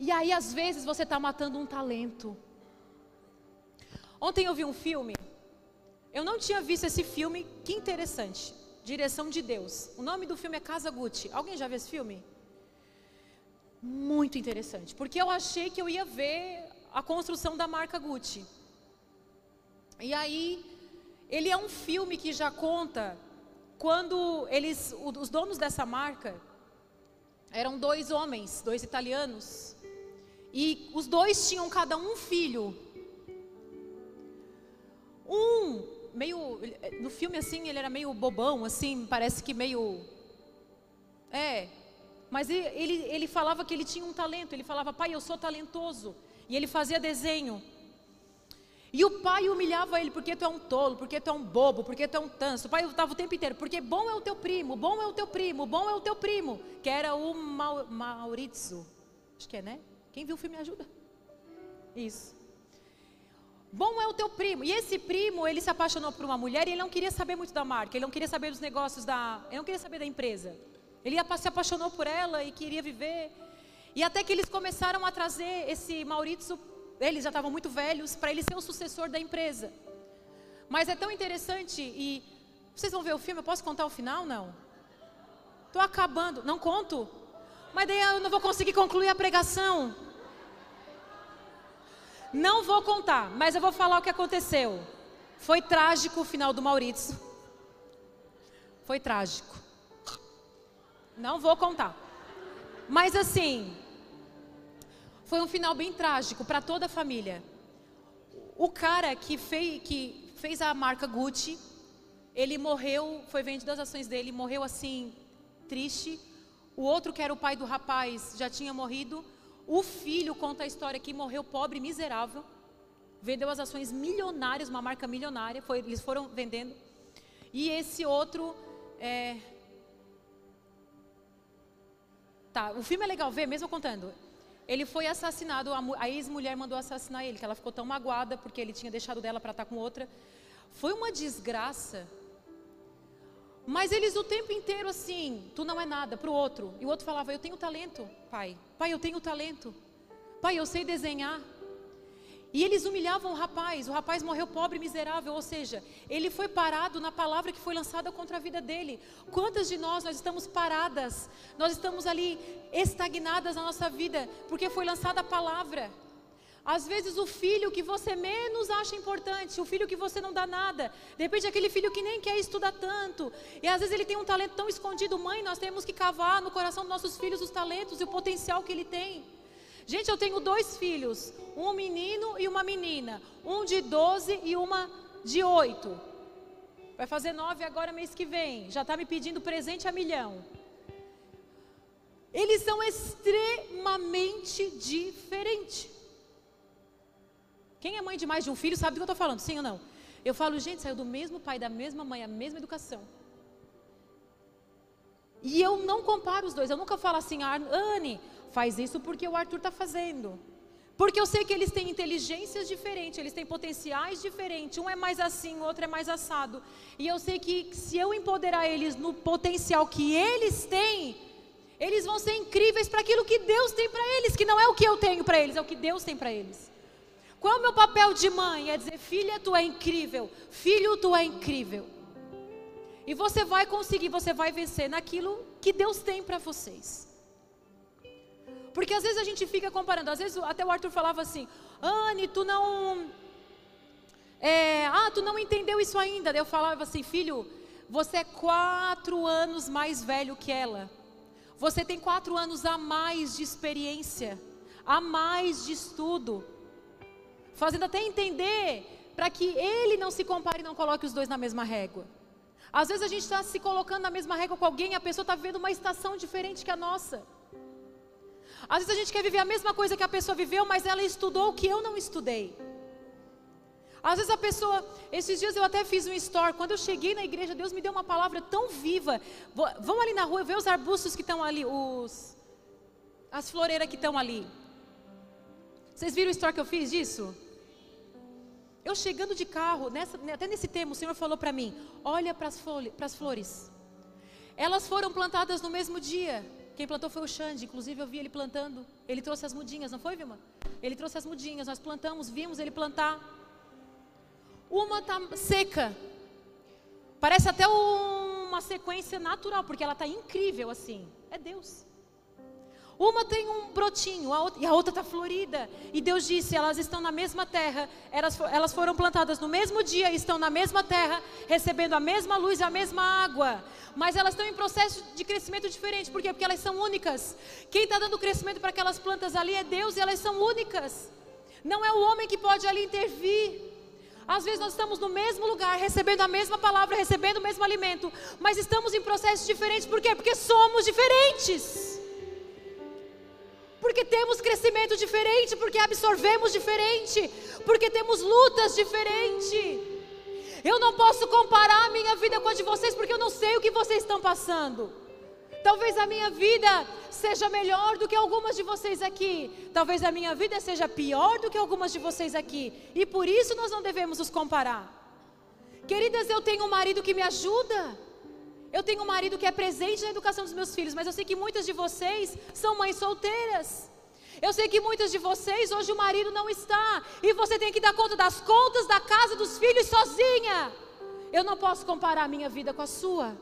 E aí, às vezes, você está matando um talento. Ontem eu vi um filme. Eu não tinha visto esse filme. Que interessante. Direção de Deus. O nome do filme é Casa Gucci. Alguém já viu esse filme? muito interessante, porque eu achei que eu ia ver a construção da marca Gucci. E aí, ele é um filme que já conta quando eles, os donos dessa marca, eram dois homens, dois italianos, e os dois tinham cada um filho. Um meio no filme assim, ele era meio bobão assim, parece que meio é, mas ele, ele, falava que ele tinha um talento, ele falava, pai, eu sou talentoso. E ele fazia desenho. E o pai humilhava ele, porque tu é um tolo, porque tu é um bobo, porque tu é um tanso. O pai estava o tempo inteiro, porque bom é o teu primo, bom é o teu primo, bom é o teu primo. Que era o Maurizio. Acho que é, né? Quem viu o filme ajuda. Isso. Bom é o teu primo. E esse primo, ele se apaixonou por uma mulher e ele não queria saber muito da marca, ele não queria saber dos negócios da. Ele não queria saber da empresa. Ele se apaixonou por ela e queria viver. E até que eles começaram a trazer esse Maurício, eles já estavam muito velhos, para ele ser o sucessor da empresa. Mas é tão interessante e vocês vão ver o filme, eu posso contar o final? Não. Estou acabando, não conto? Mas daí eu não vou conseguir concluir a pregação. Não vou contar, mas eu vou falar o que aconteceu. Foi trágico o final do Maurício. Foi trágico. Não vou contar. Mas assim, foi um final bem trágico para toda a família. O cara que fez, que fez a marca Gucci, ele morreu, foi vendido as ações dele, morreu assim, triste. O outro, que era o pai do rapaz, já tinha morrido. O filho conta a história que morreu pobre, miserável. Vendeu as ações milionárias, uma marca milionária, foi, eles foram vendendo. E esse outro, é, Tá, o filme é legal ver, mesmo contando. Ele foi assassinado, a, ex-mulher mandou assassinar ele, que ela ficou tão magoada porque ele tinha deixado dela para estar com outra. Foi uma desgraça. Mas eles o tempo inteiro assim, tu não é nada, para o outro. E o outro falava, eu tenho talento, pai. Pai, eu tenho talento. Pai, eu sei desenhar. E eles humilhavam o rapaz, o rapaz morreu pobre miserável, ou seja, ele foi parado na palavra que foi lançada contra a vida dele. Quantas de nós nós estamos paradas? Nós estamos ali estagnadas na nossa vida, porque foi lançada a palavra. Às vezes o filho que você menos acha importante, o filho que você não dá nada, de repente aquele filho que nem quer estudar tanto, e às vezes ele tem um talento tão escondido, mãe, nós temos que cavar no coração dos nossos filhos os talentos e o potencial que ele tem. Gente, eu tenho dois filhos, um menino e uma menina, um de 12 e uma de 8. Vai fazer nove agora mês que vem. Já está me pedindo presente a milhão. Eles são extremamente diferentes. Quem é mãe de mais de um filho sabe do que eu estou falando, sim ou não? Eu falo, gente, saiu do mesmo pai, da mesma mãe, a mesma educação. E eu não comparo os dois. Eu nunca falo assim, ah, Anne, faz isso porque o Arthur está fazendo. Porque eu sei que eles têm inteligências diferentes, eles têm potenciais diferentes. Um é mais assim, o outro é mais assado. E eu sei que se eu empoderar eles no potencial que eles têm, eles vão ser incríveis para aquilo que Deus tem para eles, que não é o que eu tenho para eles, é o que Deus tem para eles. Qual é o meu papel de mãe? É dizer, filha, tu é incrível, filho, tu é incrível. E você vai conseguir, você vai vencer naquilo que Deus tem para vocês. Porque às vezes a gente fica comparando, às vezes até o Arthur falava assim, Anne, tu não. É, ah, tu não entendeu isso ainda. Eu falava assim, filho, você é quatro anos mais velho que ela. Você tem quatro anos a mais de experiência, a mais de estudo. Fazendo até entender para que ele não se compare e não coloque os dois na mesma régua. Às vezes a gente está se colocando na mesma régua com alguém e a pessoa está vivendo uma estação diferente que a nossa. Às vezes a gente quer viver a mesma coisa que a pessoa viveu, mas ela estudou o que eu não estudei. Às vezes a pessoa, esses dias eu até fiz um store, quando eu cheguei na igreja, Deus me deu uma palavra tão viva. Vão ali na rua, ver os arbustos que estão ali, os as floreiras que estão ali. Vocês viram o store que eu fiz disso? Eu chegando de carro, nessa, até nesse tema, o Senhor falou para mim: olha para as flores. Elas foram plantadas no mesmo dia. Quem plantou foi o Xande, inclusive eu vi ele plantando. Ele trouxe as mudinhas, não foi, Vilma? Ele trouxe as mudinhas, nós plantamos, vimos ele plantar. Uma está seca. Parece até uma sequência natural, porque ela está incrível assim. É Deus. Uma tem um brotinho a outra, e a outra está florida. E Deus disse: elas estão na mesma terra, elas, elas foram plantadas no mesmo dia, estão na mesma terra, recebendo a mesma luz e a mesma água. Mas elas estão em processo de crescimento diferente. Por quê? Porque elas são únicas. Quem está dando crescimento para aquelas plantas ali é Deus e elas são únicas. Não é o homem que pode ali intervir. Às vezes nós estamos no mesmo lugar, recebendo a mesma palavra, recebendo o mesmo alimento, mas estamos em processos diferentes. Por quê? Porque somos diferentes porque temos crescimento diferente, porque absorvemos diferente, porque temos lutas diferentes. Eu não posso comparar a minha vida com a de vocês, porque eu não sei o que vocês estão passando. Talvez a minha vida seja melhor do que algumas de vocês aqui. Talvez a minha vida seja pior do que algumas de vocês aqui. E por isso nós não devemos nos comparar. Queridas, eu tenho um marido que me ajuda. Eu tenho um marido que é presente na educação dos meus filhos, mas eu sei que muitas de vocês são mães solteiras. Eu sei que muitas de vocês hoje o marido não está e você tem que dar conta das contas da casa dos filhos sozinha. Eu não posso comparar a minha vida com a sua.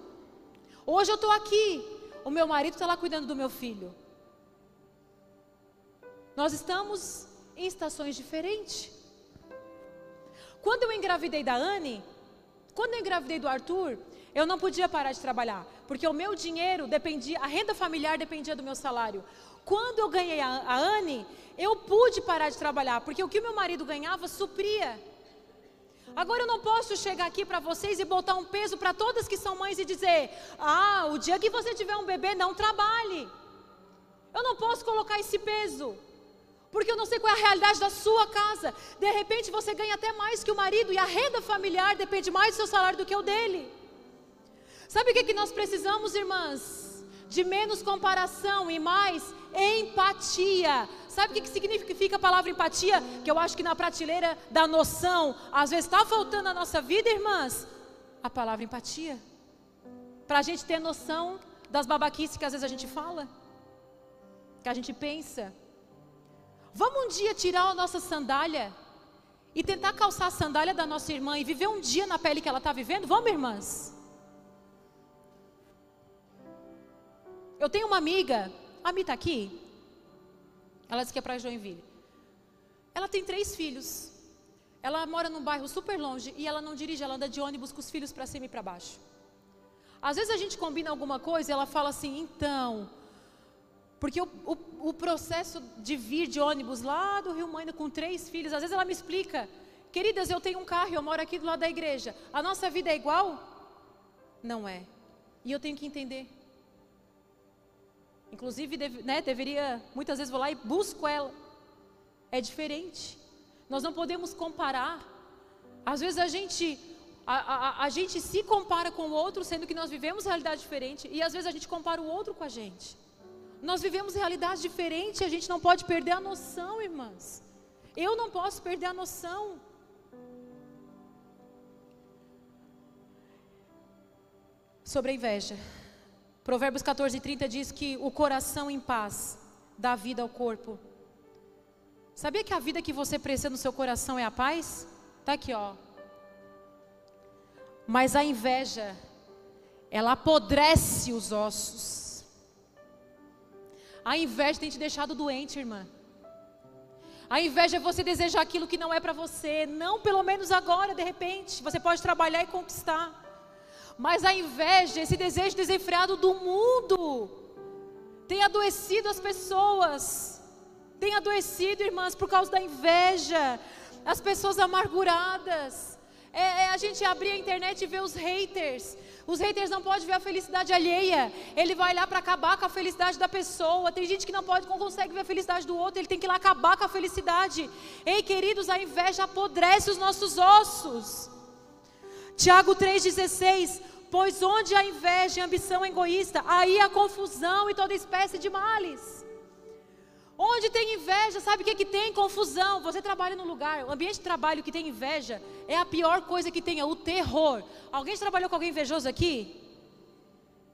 Hoje eu estou aqui, o meu marido está lá cuidando do meu filho. Nós estamos em estações diferentes. Quando eu engravidei da Anne, quando eu engravidei do Arthur, eu não podia parar de trabalhar, porque o meu dinheiro dependia, a renda familiar dependia do meu salário. Quando eu ganhei a, a Anne, eu pude parar de trabalhar, porque o que meu marido ganhava supria. Agora eu não posso chegar aqui para vocês e botar um peso para todas que são mães e dizer: "Ah, o dia que você tiver um bebê, não trabalhe". Eu não posso colocar esse peso. Porque eu não sei qual é a realidade da sua casa. De repente você ganha até mais que o marido e a renda familiar depende mais do seu salário do que o dele. Sabe o que, que nós precisamos, irmãs? De menos comparação e mais empatia. Sabe o que, que significa a palavra empatia? Que eu acho que na prateleira da noção, às vezes está faltando na nossa vida, irmãs, a palavra empatia. Para a gente ter noção das babaquices que às vezes a gente fala, que a gente pensa. Vamos um dia tirar a nossa sandália e tentar calçar a sandália da nossa irmã e viver um dia na pele que ela está vivendo? Vamos, irmãs? Eu tenho uma amiga, a Mi está aqui. Ela disse que é para Joinville. Ela tem três filhos. Ela mora num bairro super longe e ela não dirige, ela anda de ônibus com os filhos para cima e para baixo. Às vezes a gente combina alguma coisa e ela fala assim, então, porque o, o, o, processo de vir de ônibus lá do Rio Maina com três filhos, às vezes ela me explica, queridas, eu tenho um carro, eu moro aqui do lado da igreja. A nossa vida é igual? Não é. E eu tenho que entender. Inclusive, né, deveria, muitas vezes vou lá e busco ela. É diferente. Nós não podemos comparar. Às vezes a gente, a, a, a gente se compara com o outro, sendo que nós vivemos realidade diferente. E às vezes a gente compara o outro com a gente. Nós vivemos realidade diferente, a gente não pode perder a noção, irmãs. Eu não posso perder a noção. Sobre a inveja. Provérbios 14, 30 diz que o coração em paz dá vida ao corpo. Sabia que a vida que você precisa no seu coração é a paz? Está aqui, ó. Mas a inveja, ela apodrece os ossos. A inveja tem te deixado doente, irmã. A inveja é você desejar aquilo que não é para você, não pelo menos agora, de repente. Você pode trabalhar e conquistar. Mas a inveja, esse desejo desenfreado do mundo, tem adoecido as pessoas. Tem adoecido, irmãs, por causa da inveja. As pessoas amarguradas. É, é, a gente abrir a internet e ver os haters. Os haters não podem ver a felicidade alheia. Ele vai lá para acabar com a felicidade da pessoa. Tem gente que não pode, não consegue ver a felicidade do outro. Ele tem que ir lá acabar com a felicidade. Ei, queridos, a inveja apodrece os nossos ossos. Tiago 3,16: Pois onde há inveja e ambição egoísta, aí há confusão e toda espécie de males. Onde tem inveja, sabe o que, é que tem? Confusão. Você trabalha num lugar, o ambiente de trabalho que tem inveja é a pior coisa que tem, é o terror. Alguém já trabalhou com alguém invejoso aqui?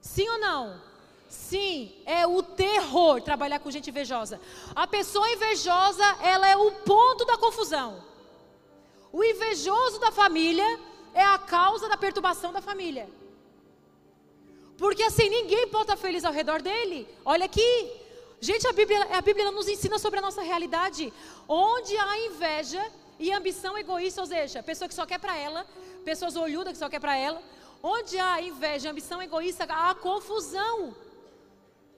Sim ou não? Sim, é o terror trabalhar com gente invejosa. A pessoa invejosa, ela é o ponto da confusão. O invejoso da família é a causa da perturbação da família. Porque assim ninguém pode estar feliz ao redor dele. Olha aqui, Gente, a Bíblia, a Bíblia nos ensina sobre a nossa realidade. Onde há inveja e ambição egoísta, ou seja, pessoa que só quer para ela, pessoas olhudas que só quer para ela. Onde há inveja e ambição egoísta, há confusão.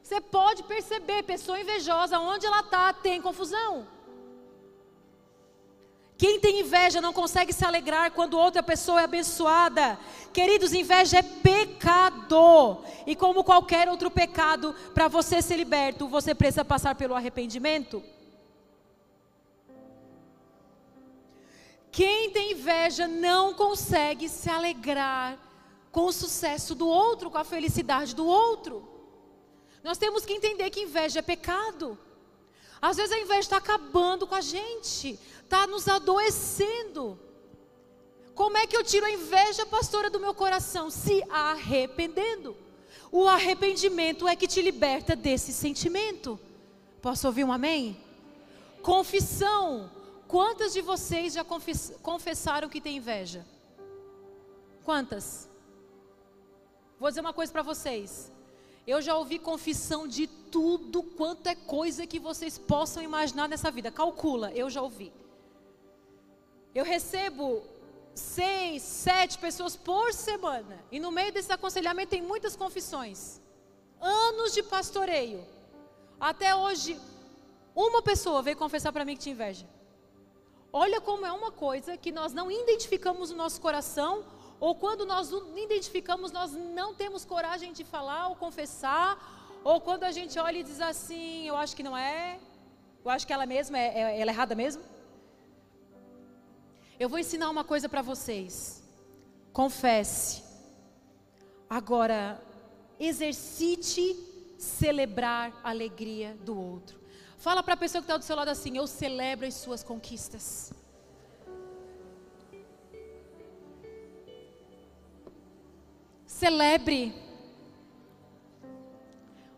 Você pode perceber, pessoa invejosa, onde ela está, tem confusão. Quem tem inveja não consegue se alegrar quando outra pessoa é abençoada. Queridos, inveja é pecado. E como qualquer outro pecado, para você ser liberto, você precisa passar pelo arrependimento. Quem tem inveja não consegue se alegrar com o sucesso do outro, com a felicidade do outro. Nós temos que entender que inveja é pecado. Às vezes a inveja está acabando com a gente, está nos adoecendo. Como é que eu tiro a inveja, pastora, do meu coração? Se arrependendo. O arrependimento é que te liberta desse sentimento. Posso ouvir um amém? Confissão. Quantas de vocês já confessaram que tem inveja? Quantas? Vou dizer uma coisa para vocês. Eu já ouvi confissão de tudo quanto é coisa que vocês possam imaginar nessa vida. Calcula, eu já ouvi. Eu recebo seis, sete pessoas por semana. E no meio desse aconselhamento tem muitas confissões. Anos de pastoreio. Até hoje, uma pessoa veio confessar para mim que tinha inveja. Olha como é uma coisa que nós não identificamos no nosso coração ou quando nós identificamos, nós não temos coragem de falar ou confessar, ou quando a gente olha e diz assim, eu acho que não é, eu acho que ela mesma é, é ela é errada mesmo. Eu vou ensinar uma coisa para vocês. Confesse. Agora, exercite celebrar a alegria do outro. Fala para a pessoa que está do seu lado assim: Eu celebro as suas conquistas. Celebre.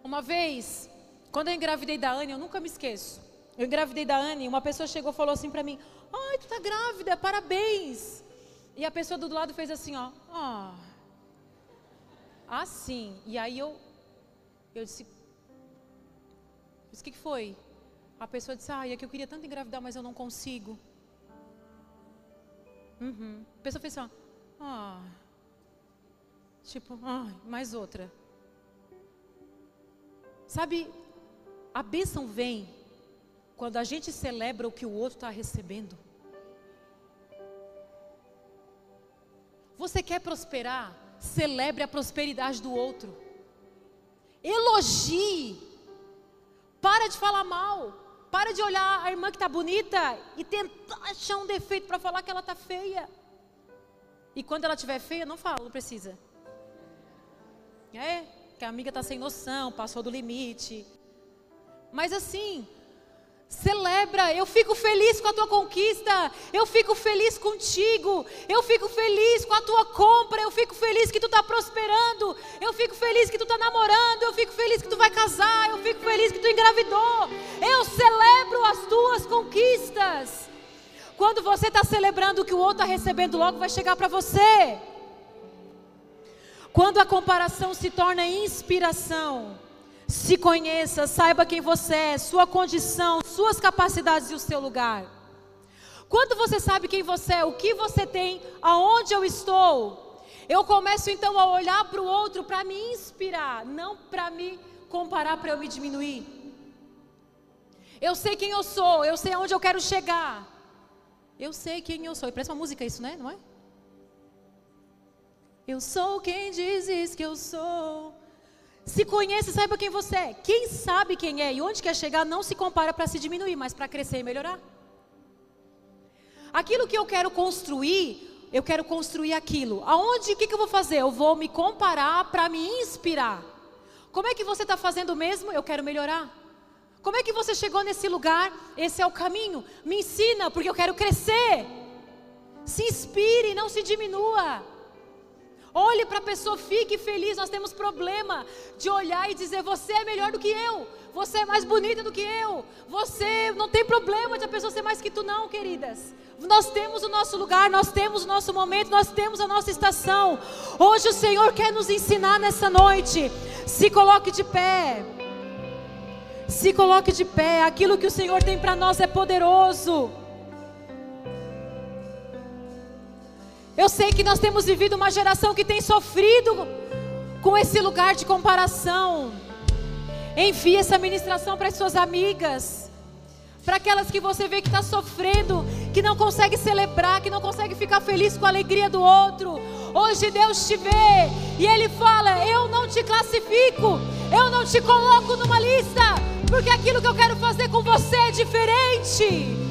Uma vez, quando eu engravidei da Anne, eu nunca me esqueço. Eu engravidei da Anne, uma pessoa chegou e falou assim para mim: Ai, tu tá grávida, parabéns. E a pessoa do lado fez assim, ó. Ah. Assim. E aí eu, eu disse: eu disse, o que, que foi? A pessoa disse: Ah, é que eu queria tanto engravidar, mas eu não consigo. Uhum. A pessoa fez assim: ó. Ah. Tipo, ai, mais outra. Sabe, a bênção vem quando a gente celebra o que o outro está recebendo. Você quer prosperar? Celebre a prosperidade do outro. Elogie. Para de falar mal. Para de olhar a irmã que está bonita e tentar achar um defeito para falar que ela está feia. E quando ela estiver feia, não fala, não precisa. É, que a amiga está sem noção, passou do limite. Mas assim, celebra, eu fico feliz com a tua conquista, eu fico feliz contigo, eu fico feliz com a tua compra, eu fico feliz que tu está prosperando, eu fico feliz que tu está namorando, eu fico feliz que tu vai casar, eu fico feliz que tu engravidou. Eu celebro as tuas conquistas. Quando você está celebrando o que o outro está recebendo, logo vai chegar para você. Quando a comparação se torna inspiração, se conheça, saiba quem você é, sua condição, suas capacidades e o seu lugar. Quando você sabe quem você é, o que você tem, aonde eu estou, eu começo então a olhar para o outro para me inspirar, não para me comparar, para eu me diminuir. Eu sei quem eu sou, eu sei aonde eu quero chegar. Eu sei quem eu sou. E parece uma música isso, né? Não é? Eu sou quem dizes que eu sou. Se conhece, saiba quem você é. Quem sabe quem é e onde quer chegar não se compara para se diminuir, mas para crescer e melhorar. Aquilo que eu quero construir, eu quero construir aquilo. Aonde, o que, que eu vou fazer? Eu vou me comparar para me inspirar. Como é que você está fazendo mesmo? Eu quero melhorar. Como é que você chegou nesse lugar? Esse é o caminho. Me ensina, porque eu quero crescer. Se inspire, não se diminua. Olhe para a pessoa, fique feliz. Nós temos problema de olhar e dizer: você é melhor do que eu, você é mais bonita do que eu, você não tem problema de a pessoa ser mais que tu, não, queridas. Nós temos o nosso lugar, nós temos o nosso momento, nós temos a nossa estação. Hoje o Senhor quer nos ensinar nessa noite. Se coloque de pé. Se coloque de pé, aquilo que o Senhor tem para nós é poderoso. Eu sei que nós temos vivido uma geração que tem sofrido com esse lugar de comparação. Envie essa ministração para as suas amigas, para aquelas que você vê que está sofrendo, que não consegue celebrar, que não consegue ficar feliz com a alegria do outro. Hoje Deus te vê e Ele fala: Eu não te classifico, eu não te coloco numa lista, porque aquilo que eu quero fazer com você é diferente.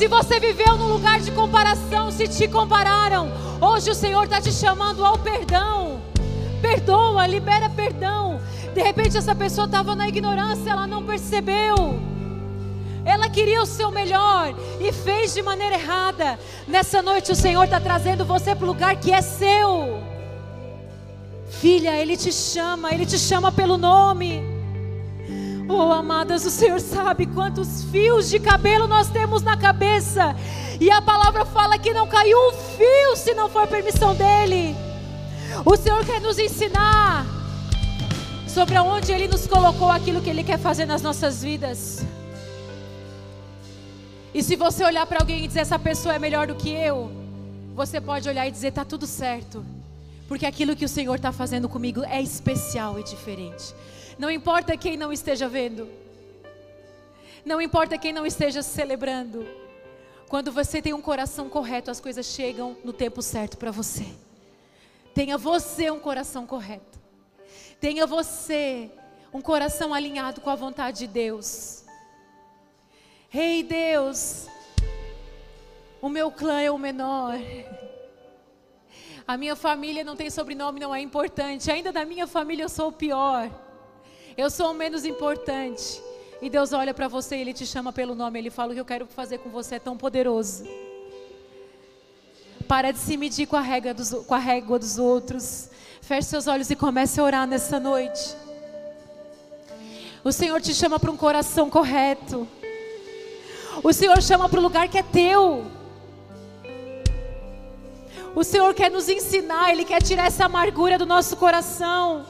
Se você viveu num lugar de comparação, se te compararam, hoje o Senhor está te chamando ao perdão. Perdoa, libera perdão. De repente essa pessoa estava na ignorância, ela não percebeu. Ela queria o seu melhor e fez de maneira errada. Nessa noite o Senhor está trazendo você para o lugar que é seu. Filha, Ele te chama, Ele te chama pelo nome. Oh, amadas, o Senhor sabe quantos fios de cabelo nós temos na cabeça. E a palavra fala que não caiu um fio se não for permissão dEle. O Senhor quer nos ensinar sobre aonde Ele nos colocou aquilo que Ele quer fazer nas nossas vidas. E se você olhar para alguém e dizer essa pessoa é melhor do que eu, você pode olhar e dizer está tudo certo, porque aquilo que o Senhor está fazendo comigo é especial e diferente. Não importa quem não esteja vendo. Não importa quem não esteja celebrando. Quando você tem um coração correto, as coisas chegam no tempo certo para você. Tenha você um coração correto. Tenha você um coração alinhado com a vontade de Deus. Rei hey Deus, o meu clã é o menor. A minha família não tem sobrenome, não é importante. Ainda da minha família eu sou o pior. Eu sou o menos importante. E Deus olha para você e Ele te chama pelo nome. Ele fala: O que eu quero fazer com você é tão poderoso. Para de se medir com a, régua dos, com a régua dos outros. Feche seus olhos e comece a orar nessa noite. O Senhor te chama para um coração correto. O Senhor chama para o lugar que é teu. O Senhor quer nos ensinar, Ele quer tirar essa amargura do nosso coração.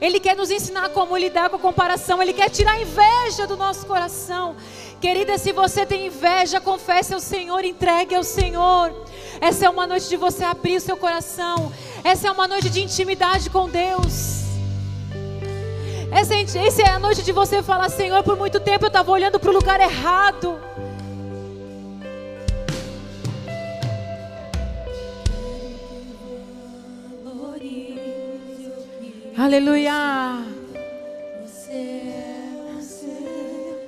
Ele quer nos ensinar como lidar com a comparação, Ele quer tirar a inveja do nosso coração. Querida, se você tem inveja, confesse ao Senhor, entregue ao Senhor. Essa é uma noite de você abrir o seu coração. Essa é uma noite de intimidade com Deus. Essa, é essa é a noite de você falar: Senhor, por muito tempo eu estava olhando para o lugar errado. Aleluia.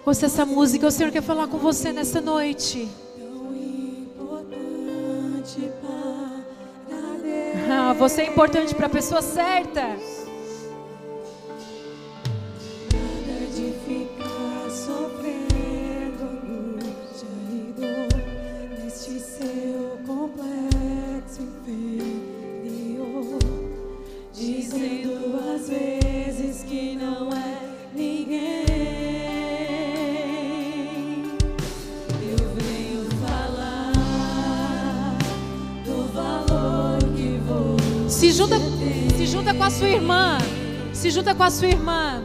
Ouça essa música, o Senhor quer falar com você nessa noite. Ah, você é importante para a pessoa certa. Com a sua irmã.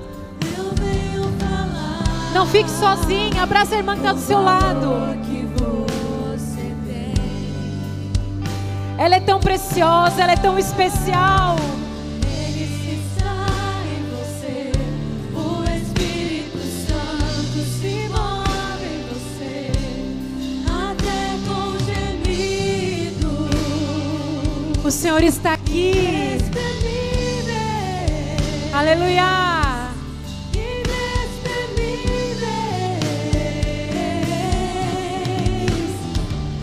Não fique sozinha. Abraça a irmã que está do seu lado. Ela é tão preciosa, ela é tão especial. O Senhor está Aleluia.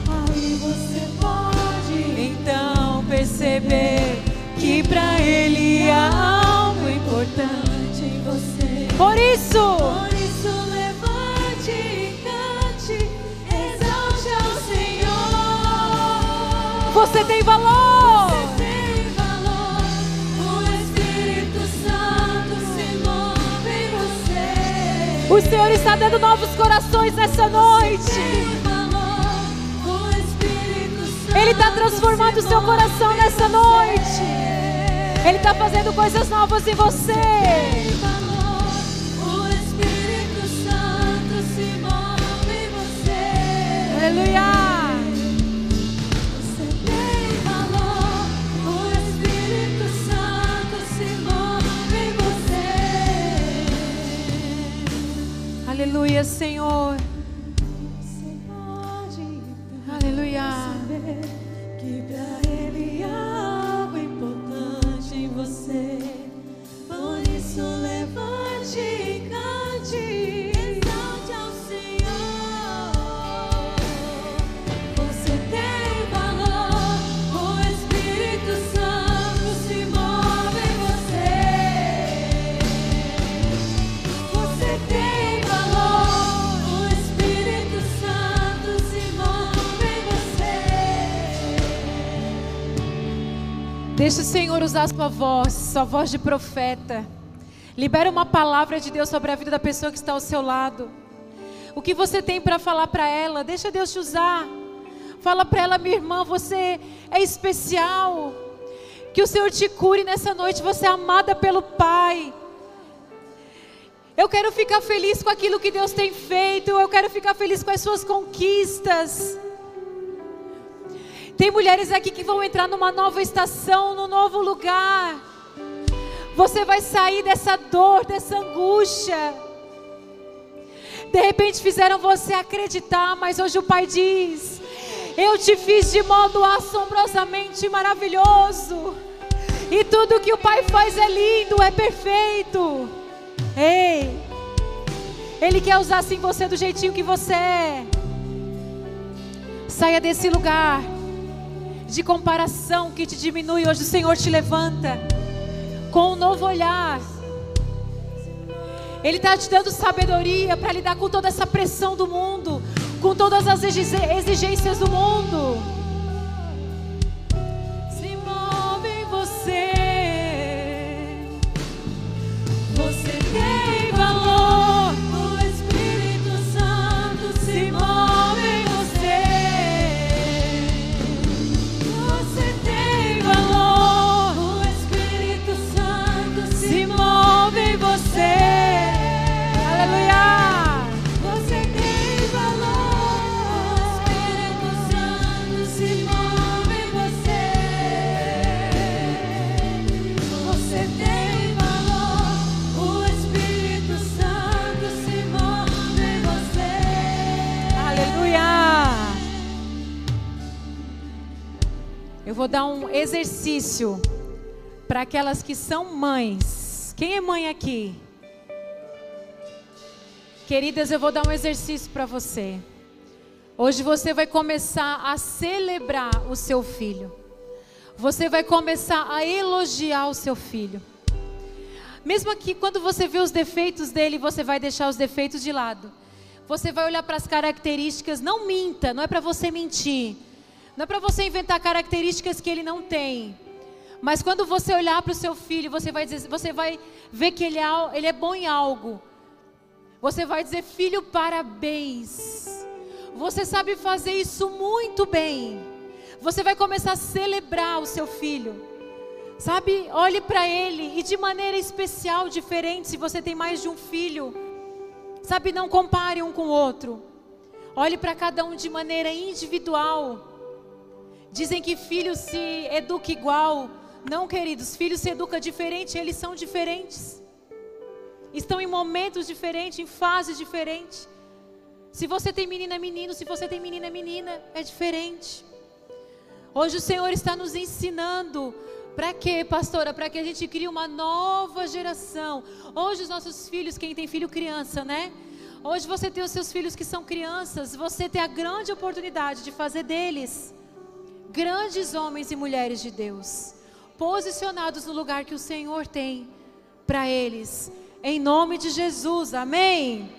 Aí você pode então perceber que para Ele há algo importante em você. Por isso, por isso levante e cante, exalte ao Senhor. Você tem valor. O Senhor está dando novos corações nessa noite. Ele está transformando o seu coração nessa noite. Ele está fazendo coisas novas em você. Aleluia. Aleluia, Senhor. Aleluia. Deixa o Senhor usar a sua voz, sua voz de profeta. Libera uma palavra de Deus sobre a vida da pessoa que está ao seu lado. O que você tem para falar para ela, deixa Deus te usar. Fala para ela, minha irmã, você é especial. Que o Senhor te cure nessa noite, você é amada pelo Pai. Eu quero ficar feliz com aquilo que Deus tem feito, eu quero ficar feliz com as suas conquistas. Tem mulheres aqui que vão entrar numa nova estação, num novo lugar. Você vai sair dessa dor, dessa angústia. De repente fizeram você acreditar, mas hoje o Pai diz: Eu te fiz de modo assombrosamente maravilhoso. E tudo que o Pai faz é lindo, é perfeito. Ei, Ele quer usar assim você do jeitinho que você é. Saia desse lugar de comparação que te diminui. Hoje o Senhor te levanta com um novo olhar. Ele está te dando sabedoria para lidar com toda essa pressão do mundo, com todas as exigências do mundo. Se move em. Você exercício para aquelas que são mães. Quem é mãe aqui? Queridas, eu vou dar um exercício para você. Hoje você vai começar a celebrar o seu filho. Você vai começar a elogiar o seu filho. Mesmo que quando você vê os defeitos dele, você vai deixar os defeitos de lado. Você vai olhar para as características, não minta, não é para você mentir. Não é para você inventar características que ele não tem. Mas quando você olhar para o seu filho, você vai, dizer, você vai ver que ele é, ele é bom em algo. Você vai dizer, filho, parabéns. Você sabe fazer isso muito bem. Você vai começar a celebrar o seu filho. Sabe, olhe para ele e de maneira especial, diferente, se você tem mais de um filho. Sabe, não compare um com o outro. Olhe para cada um de maneira individual. Dizem que filho se educa igual. Não, queridos, filhos se educa diferente, eles são diferentes. Estão em momentos diferentes, em fases diferentes. Se você tem menina, é menino. Se você tem menina, é menina. É diferente. Hoje o Senhor está nos ensinando. Para quê, pastora? Para que a gente crie uma nova geração. Hoje os nossos filhos, quem tem filho criança, né? Hoje você tem os seus filhos que são crianças. Você tem a grande oportunidade de fazer deles grandes homens e mulheres de Deus, posicionados no lugar que o Senhor tem para eles. Em nome de Jesus, amém.